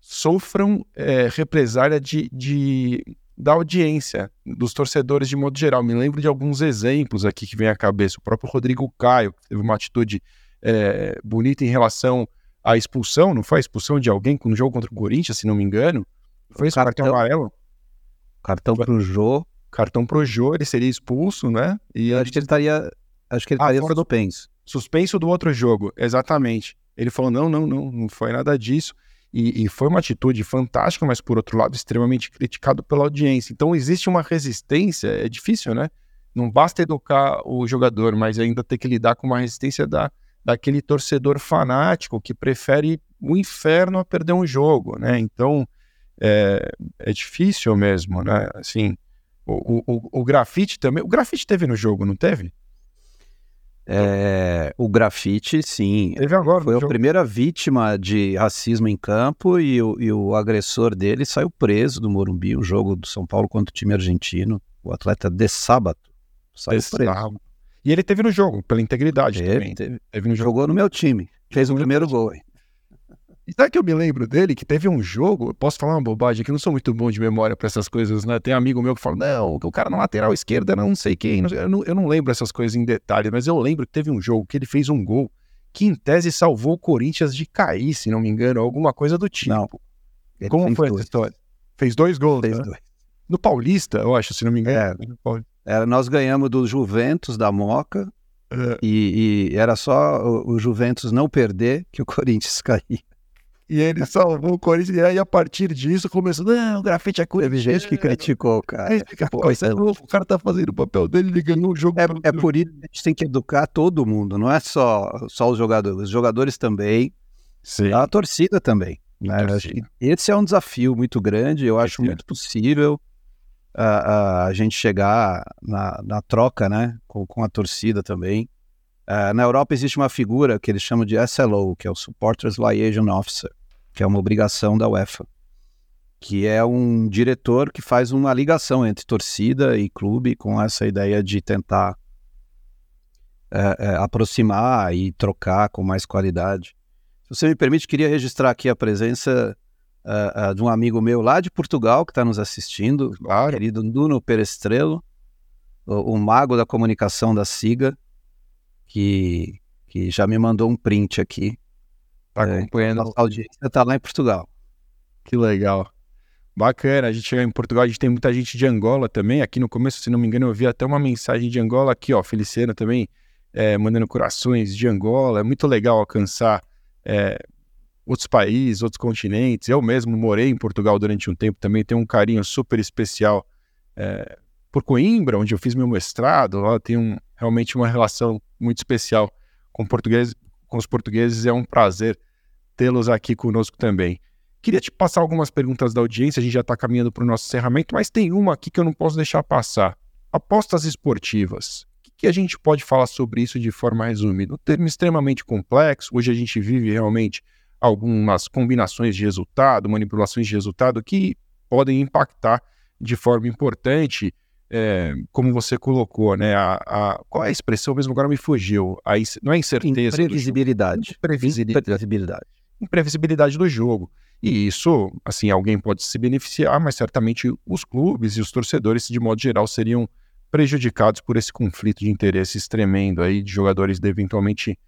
sofram é, represália de, de, da audiência, dos torcedores de modo geral. Me lembro de alguns exemplos aqui que vem à cabeça. O próprio Rodrigo Caio, que teve uma atitude é, bonita em relação a expulsão, não foi a expulsão de alguém no jogo contra o Corinthians, se não me engano? Foi esse cartão, cartão amarelo? Cartão pro Jô. Cartão pro Jô, ele seria expulso, né? E acho que ele estaria. Acho que ele ah, estaria suspenso. Suspenso do outro jogo, exatamente. Ele falou: não, não, não, não foi nada disso. E, e, foi uma atitude fantástica, mas por outro lado, extremamente criticado pela audiência. Então existe uma resistência, é difícil, né? Não basta educar o jogador, mas ainda ter que lidar com uma resistência da, daquele torcedor fanático que prefere o inferno a perder um jogo, né? Então é, é difícil mesmo, né? Assim, o, o, o grafite também. O grafite teve no jogo, não teve? É, o grafite, sim. Teve agora. Foi a jogo. primeira vítima de racismo em campo e o, e o agressor dele saiu preso do Morumbi, o jogo do São Paulo contra o time argentino. O atleta de sábado saiu de preso. Sábado. E ele teve no jogo, pela integridade ele também. Teve, teve no jogo. Jogou no meu time. Fez o primeiro gol. E sabe que eu me lembro dele? Que teve um jogo, eu posso falar uma bobagem, que eu não sou muito bom de memória para essas coisas, né? Tem um amigo meu que fala, não, o cara na lateral esquerda era não sei quem. Eu não, eu não lembro essas coisas em detalhes, mas eu lembro que teve um jogo que ele fez um gol que, em tese, salvou o Corinthians de cair, se não me engano, alguma coisa do tipo. Não. Como foi dois. essa história? Fez dois gols, fez né? dois. No Paulista, eu acho, se não me engano. É. Era, nós ganhamos do Juventus da Moca é. e, e, era só o, o, Juventus não perder que o *laughs* Corinthians caía. E ele salvou o Corinthians, e aí a partir disso começou, não, o grafite é coisa. Teve gente que criticou, cara. É, Pô, é o cara tá fazendo o papel dele, ele ganhou o jogo. É, é por isso que a gente tem que educar todo mundo, não é só, só os jogadores, os jogadores também, Sim. a torcida também. Né? Torcida. Esse é um desafio muito grande, eu acho muito possível a, a gente chegar na, na troca né, com, com, a torcida também. Uh, na Europa existe uma figura que eles chamam de SLO, que é o Supporters Liaison Officer, que é uma obrigação da UEFA, que é um diretor que faz uma ligação entre torcida e clube com essa ideia de tentar uh, uh, aproximar e trocar com mais qualidade. Se você me permite, queria registrar aqui a presença uh, uh, de um amigo meu lá de Portugal que está nos assistindo, claro. querido Nuno Perestrelo, o, o, mago da comunicação da SIGA, que, que já me mandou um print aqui. Está é, acompanhando. A audiência está lá em Portugal. Que legal. Bacana, a gente chega em Portugal, a gente tem muita gente de Angola também. Aqui no começo, se não me engano, eu vi até uma mensagem de Angola aqui, ó, Feliciana também, é, mandando corações de Angola. É muito legal alcançar é, outros países, outros continentes. Eu mesmo morei em Portugal durante um tempo, também tenho um carinho super especial é, por Coimbra, onde eu fiz meu mestrado. Lá tenho um, realmente uma relação muito especial com, português, com os portugueses. É um prazer tê-los aqui conosco também. Queria te passar algumas perguntas da audiência, a gente já está caminhando para o nosso encerramento, mas tem uma aqui que eu não posso deixar passar. Apostas esportivas. O que, que a gente pode falar sobre isso de forma resumida? Um termo extremamente complexo. Hoje a gente vive realmente algumas combinações de resultado, manipulações de resultado que podem impactar de forma importante é, como você colocou, né? A, a, qual é a expressão mesmo? Agora me fugiu. A, não é incerteza. Imprevisibilidade. Imprevisibilidade. Imprevisibilidade. Imprevisibilidade do jogo. E isso, assim, alguém pode se beneficiar, mas certamente os clubes e os torcedores, de modo geral, seriam prejudicados por esse conflito de interesses tremendo aí de jogadores de eventualmente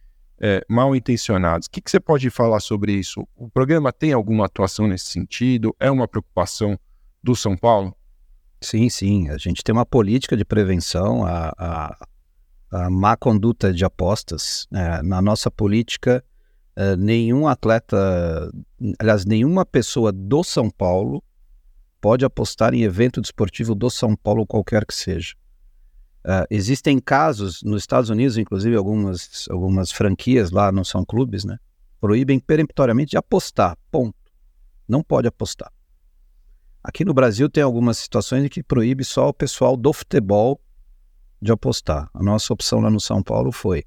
é, mal intencionados. O que, que você pode falar sobre isso? O programa tem alguma atuação nesse sentido? É uma preocupação do São Paulo? Sim, sim. A gente tem uma política de prevenção à, à, à má conduta de apostas. É, na nossa política, é, nenhum atleta, aliás, nenhuma pessoa do São Paulo pode apostar em evento desportivo do São Paulo, qualquer que seja. Uh, existem casos nos Estados Unidos, inclusive algumas, algumas franquias lá não são clubes, né? Proíbem peremptoriamente de apostar. Ponto. Não pode apostar. Aqui no Brasil tem algumas situações em que proíbe só o pessoal do futebol de apostar. A nossa opção lá no São Paulo foi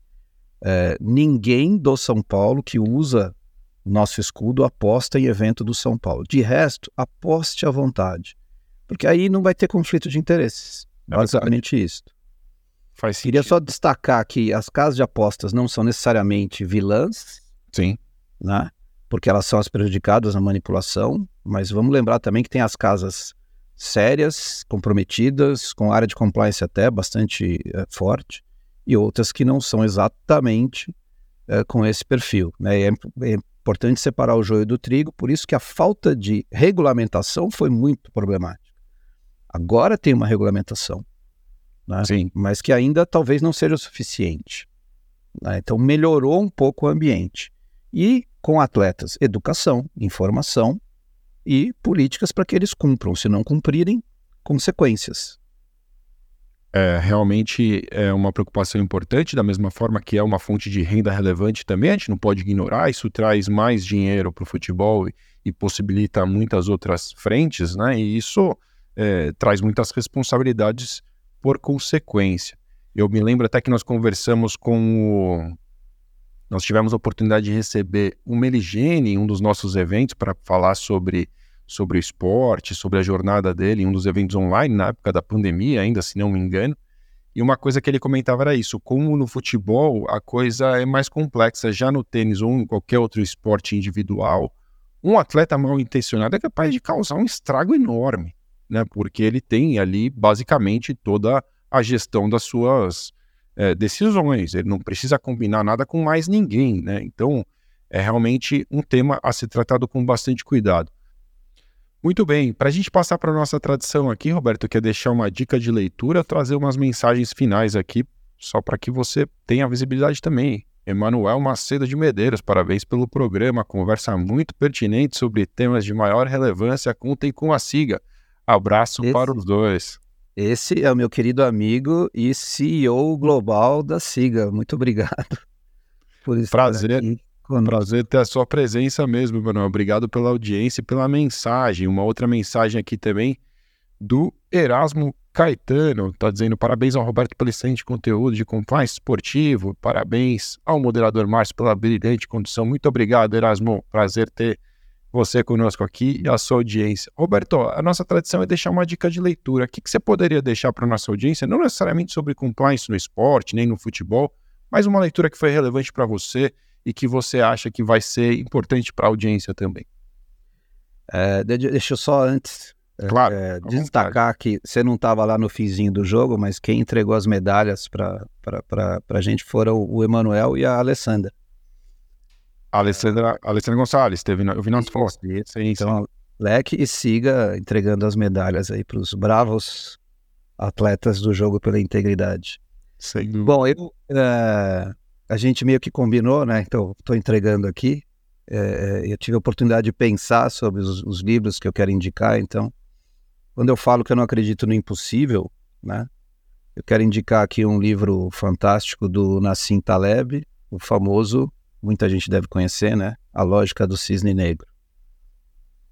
é, ninguém do São Paulo que usa nosso escudo aposta em evento do São Paulo. De resto, aposte à vontade, porque aí não vai ter conflito de interesses. É Basicamente isso. Faz Queria só destacar que as casas de apostas não são necessariamente vilãs. Sim. Né? Porque elas são as prejudicadas na manipulação, mas vamos lembrar também que tem as casas sérias, comprometidas, com área de compliance até bastante é, forte, e outras que não são exatamente é, com esse perfil. Né? É, é importante separar o joio do trigo, por isso que a falta de regulamentação foi muito problemática. Agora tem uma regulamentação né? Sim. mas que ainda talvez não seja o suficiente. Né? Então melhorou um pouco o ambiente. E com atletas, educação, informação e políticas para que eles cumpram. Se não cumprirem, consequências. É, realmente é uma preocupação importante, da mesma forma que é uma fonte de renda relevante também, a gente não pode ignorar, isso traz mais dinheiro para o futebol e, e, possibilita muitas outras frentes, né? E isso é, traz muitas responsabilidades por consequência. Eu me lembro até que nós conversamos com o. Nós tivemos a oportunidade de receber o Meligene em um dos nossos eventos para falar sobre, sobre o esporte, sobre a jornada dele, em um dos eventos online, na época da pandemia, ainda se não me engano. E uma coisa que ele comentava era isso: como no futebol a coisa é mais complexa, já no tênis ou em qualquer outro esporte individual, um atleta mal intencionado é capaz de causar um estrago enorme né? Porque ele tem ali basicamente toda a gestão das suas é, decisões. Ele não precisa combinar nada com mais ninguém, né? Então é realmente um tema a ser tratado com bastante cuidado. Muito bem, para a gente passar para a nossa tradição aqui, Roberto, quer deixar uma dica de leitura, trazer umas mensagens finais aqui, só para que você tenha visibilidade também. Emanuel Macedo de Medeiros, parabéns pelo programa, conversa muito pertinente sobre temas de maior relevância, contem com a SIGA. Abraço esse, para os dois. Esse é o meu querido amigo e CEO global da SIGA. Muito obrigado *laughs* por isso. Prazer. Prazer ter a sua presença mesmo, Manuel. Obrigado pela audiência e pela mensagem. Uma outra mensagem aqui também do Erasmo Caetano. Está dizendo parabéns ao Roberto pelo excelente conteúdo de compliance esportivo. Parabéns ao moderador Márcio pela brilhante condução. Muito obrigado, Erasmo. Prazer ter você conosco aqui e a sua audiência. Roberto, a nossa tradição é deixar uma dica de leitura. O que, que você poderia deixar para a nossa audiência? Não necessariamente sobre compliance no esporte, nem no futebol, mas uma leitura que foi relevante para você e que você acha que vai ser importante para a audiência também. É, deixa eu só antes é, claro, é, destacar que você não estava lá no finzinho do jogo, mas quem entregou as medalhas para a gente foram o Emanuel e a Alessandra. Alessandra, Alessandra Gonçalves, teve, eu vi nas fotos. Então, leque e siga entregando as medalhas aí para os bravos atletas do jogo pela integridade. Sem Bom, eu, é, a gente meio que combinou, né? Então, estou entregando aqui. É, eu tive a oportunidade de pensar sobre os, os, livros que eu quero indicar. Então, quando eu falo que eu não acredito no impossível, né? Eu quero indicar aqui um livro fantástico do Nassim Taleb, o famoso muita gente deve conhecer, né? A Lógica do Cisne Negro.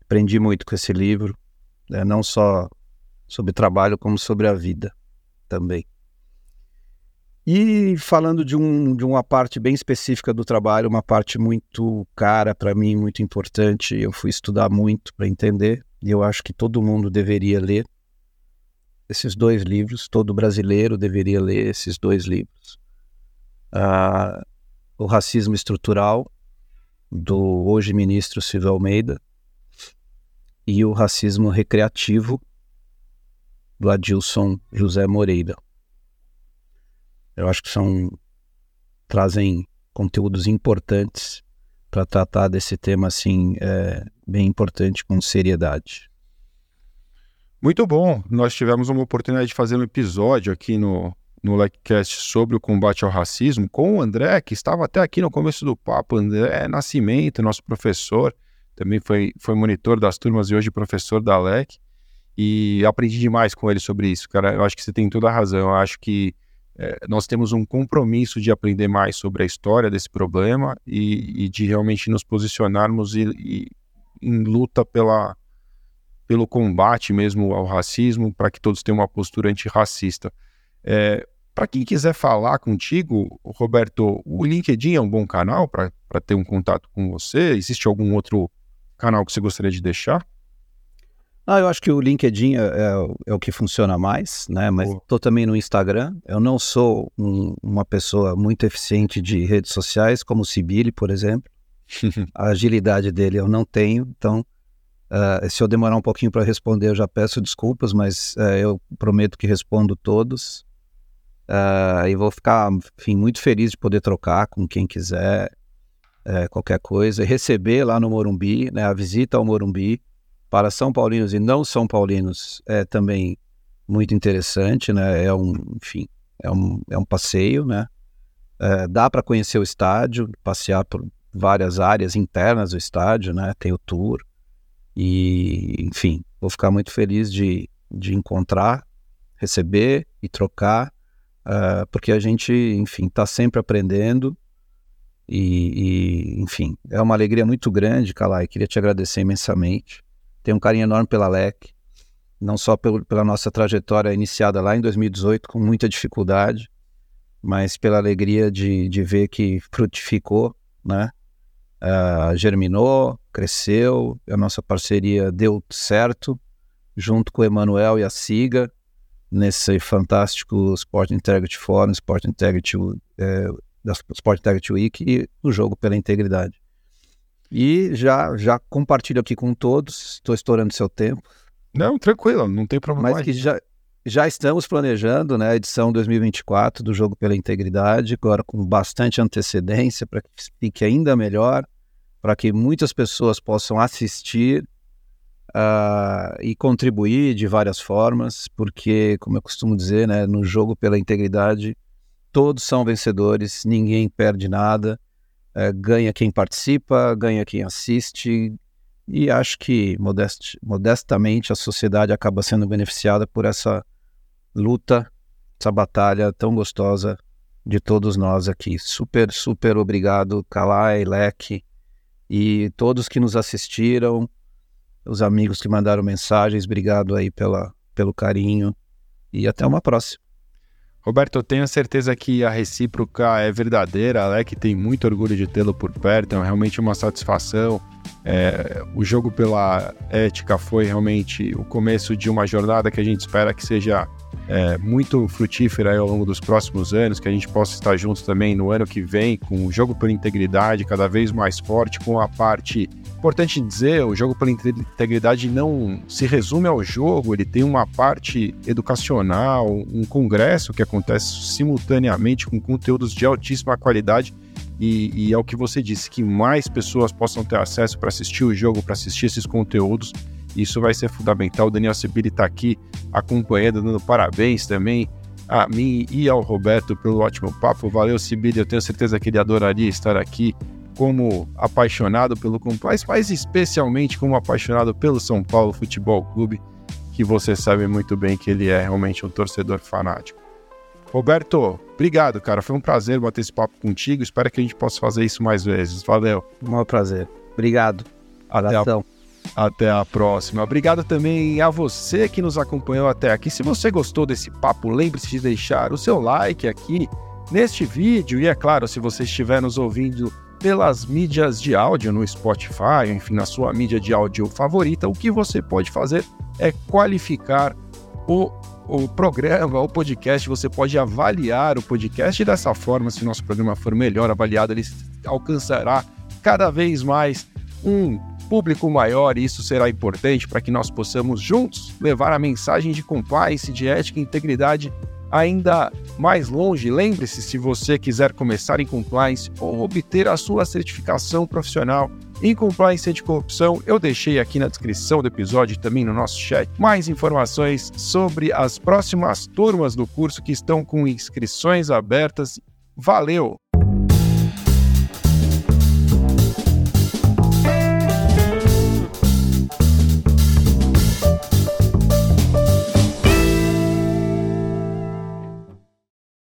Aprendi muito com esse livro, né? não só sobre trabalho, como sobre a vida também. E falando de, um, de uma parte bem específica do trabalho, uma parte muito cara para mim, muito importante, eu fui estudar muito para entender, e eu acho que todo mundo deveria ler. esses dois livros, todo brasileiro deveria ler esses dois livros. Uh, o Racismo Estrutural, do hoje ministro Silvio Almeida, e o Racismo Recreativo, do Adilson José Moreira. Eu acho que são trazem conteúdos importantes para tratar desse tema assim é, bem importante com seriedade. Muito bom. Nós tivemos uma oportunidade de fazer um episódio aqui no, no LECCast sobre o combate ao racismo com o André, que estava até aqui no começo do papo. André Nascimento, nosso professor, também foi, foi monitor das turmas e hoje professor da LEC. E aprendi demais com ele sobre isso, cara. Eu acho que você tem toda a razão. Eu acho que é, nós temos um compromisso de aprender mais sobre a história desse problema e, e de realmente nos posicionarmos e, e, em luta pela, pelo combate mesmo ao racismo, para que todos tenham uma postura antirracista. É, para quem quiser falar contigo, Roberto, o LinkedIn é um bom canal para ter um contato com você? Existe algum outro canal que você gostaria de deixar? Ah, eu acho que o LinkedIn é, é, é o que funciona mais, né? Mas estou também no Instagram. Eu não sou um, uma pessoa muito eficiente de redes sociais, como o Sibili, por exemplo. *laughs* a agilidade dele eu não tenho, então uh, se eu demorar um pouquinho para responder, eu já peço desculpas, mas uh, eu prometo que respondo todos. Uh, e vou ficar, enfim, muito feliz de poder trocar com quem quiser qualquer coisa. E receber lá no Morumbi, né, a visita ao Morumbi para São Paulinos e não São Paulinos é também muito interessante, né? É um, enfim, é um, é um passeio, né? É, dá para conhecer o estádio, passear por várias áreas internas do estádio, né? Tem o tour e, enfim, vou ficar muito feliz de, de encontrar, receber e trocar, uh, porque a gente, enfim, está sempre aprendendo e, e, enfim, é uma alegria muito grande, Calai. Queria te agradecer imensamente tenho um carinho enorme pela LEC, não só pelo, pela nossa trajetória iniciada lá em 2018 com muita dificuldade, mas pela alegria de, de ver que frutificou, né? Uh, germinou, cresceu, a nossa parceria deu certo, junto com o Emanuel e a Siga, nesse fantástico Sport Integrity Forum, Sport Integrity, é, Sport Integrity Week e o jogo pela integridade. E já, já compartilho aqui com todos, estou estourando seu tempo. Não, tranquilo, não tem problema. Mas que já, já estamos planejando né, a edição 2024 do Jogo pela Integridade, agora com bastante antecedência para que fique ainda melhor, para que muitas pessoas possam assistir uh, e contribuir de várias formas, porque, como eu costumo dizer, né, no Jogo pela Integridade, todos são vencedores, ninguém perde nada. É, ganha quem participa, ganha quem assiste, e acho que modest, modestamente a sociedade acaba sendo beneficiada por essa luta, essa batalha tão gostosa de todos nós aqui. Super, super obrigado, Kalai, Leque e todos que nos assistiram, os amigos que mandaram mensagens, obrigado aí pela, pelo carinho e até uma próxima. Roberto, eu tenho certeza que a recíproca é verdadeira, a Alec tem muito orgulho de tê-lo por perto, é realmente uma satisfação. É, o jogo pela ética foi realmente o começo de uma jornada que a gente espera que seja é, muito frutífera ao longo dos próximos anos, que a gente possa estar juntos também no ano que vem, com o jogo pela integridade cada vez mais forte, com a parte importante dizer, o jogo pela integridade não se resume ao jogo, ele tem uma parte educacional, um congresso que acontece simultaneamente com conteúdos de altíssima qualidade e, e é o que você disse, que mais pessoas possam ter acesso para assistir o jogo, para assistir esses conteúdos. Isso vai ser fundamental. O Daniel Sibili está aqui acompanhando, dando parabéns também a mim e ao Roberto pelo ótimo papo. Valeu, Sibili. Eu tenho certeza que ele adoraria estar aqui como apaixonado pelo Compliance, mas especialmente como apaixonado pelo São Paulo Futebol Clube, que você sabe muito bem que ele é realmente um torcedor fanático. Roberto, obrigado, cara. Foi um prazer bater esse papo contigo. Espero que a gente possa fazer isso mais vezes. Valeu. Um maior prazer. Obrigado. Até a, até a próxima. Obrigado também a você que nos acompanhou até aqui. Se você gostou desse papo, lembre-se de deixar o seu like aqui neste vídeo. E é claro, se você estiver nos ouvindo pelas mídias de áudio no Spotify, enfim, na sua mídia de áudio favorita, o que você pode fazer é qualificar o o programa, o podcast, você pode avaliar o podcast e dessa forma, se o nosso programa for melhor avaliado, ele alcançará cada vez mais um público maior e isso será importante para que nós possamos juntos levar a mensagem de compliance, de ética e integridade ainda mais longe. Lembre-se, se você quiser começar em compliance ou obter a sua certificação profissional em compliance anticorrupção, eu deixei aqui na descrição do episódio e também no nosso chat mais informações sobre as próximas turmas do curso que estão com inscrições abertas. Valeu!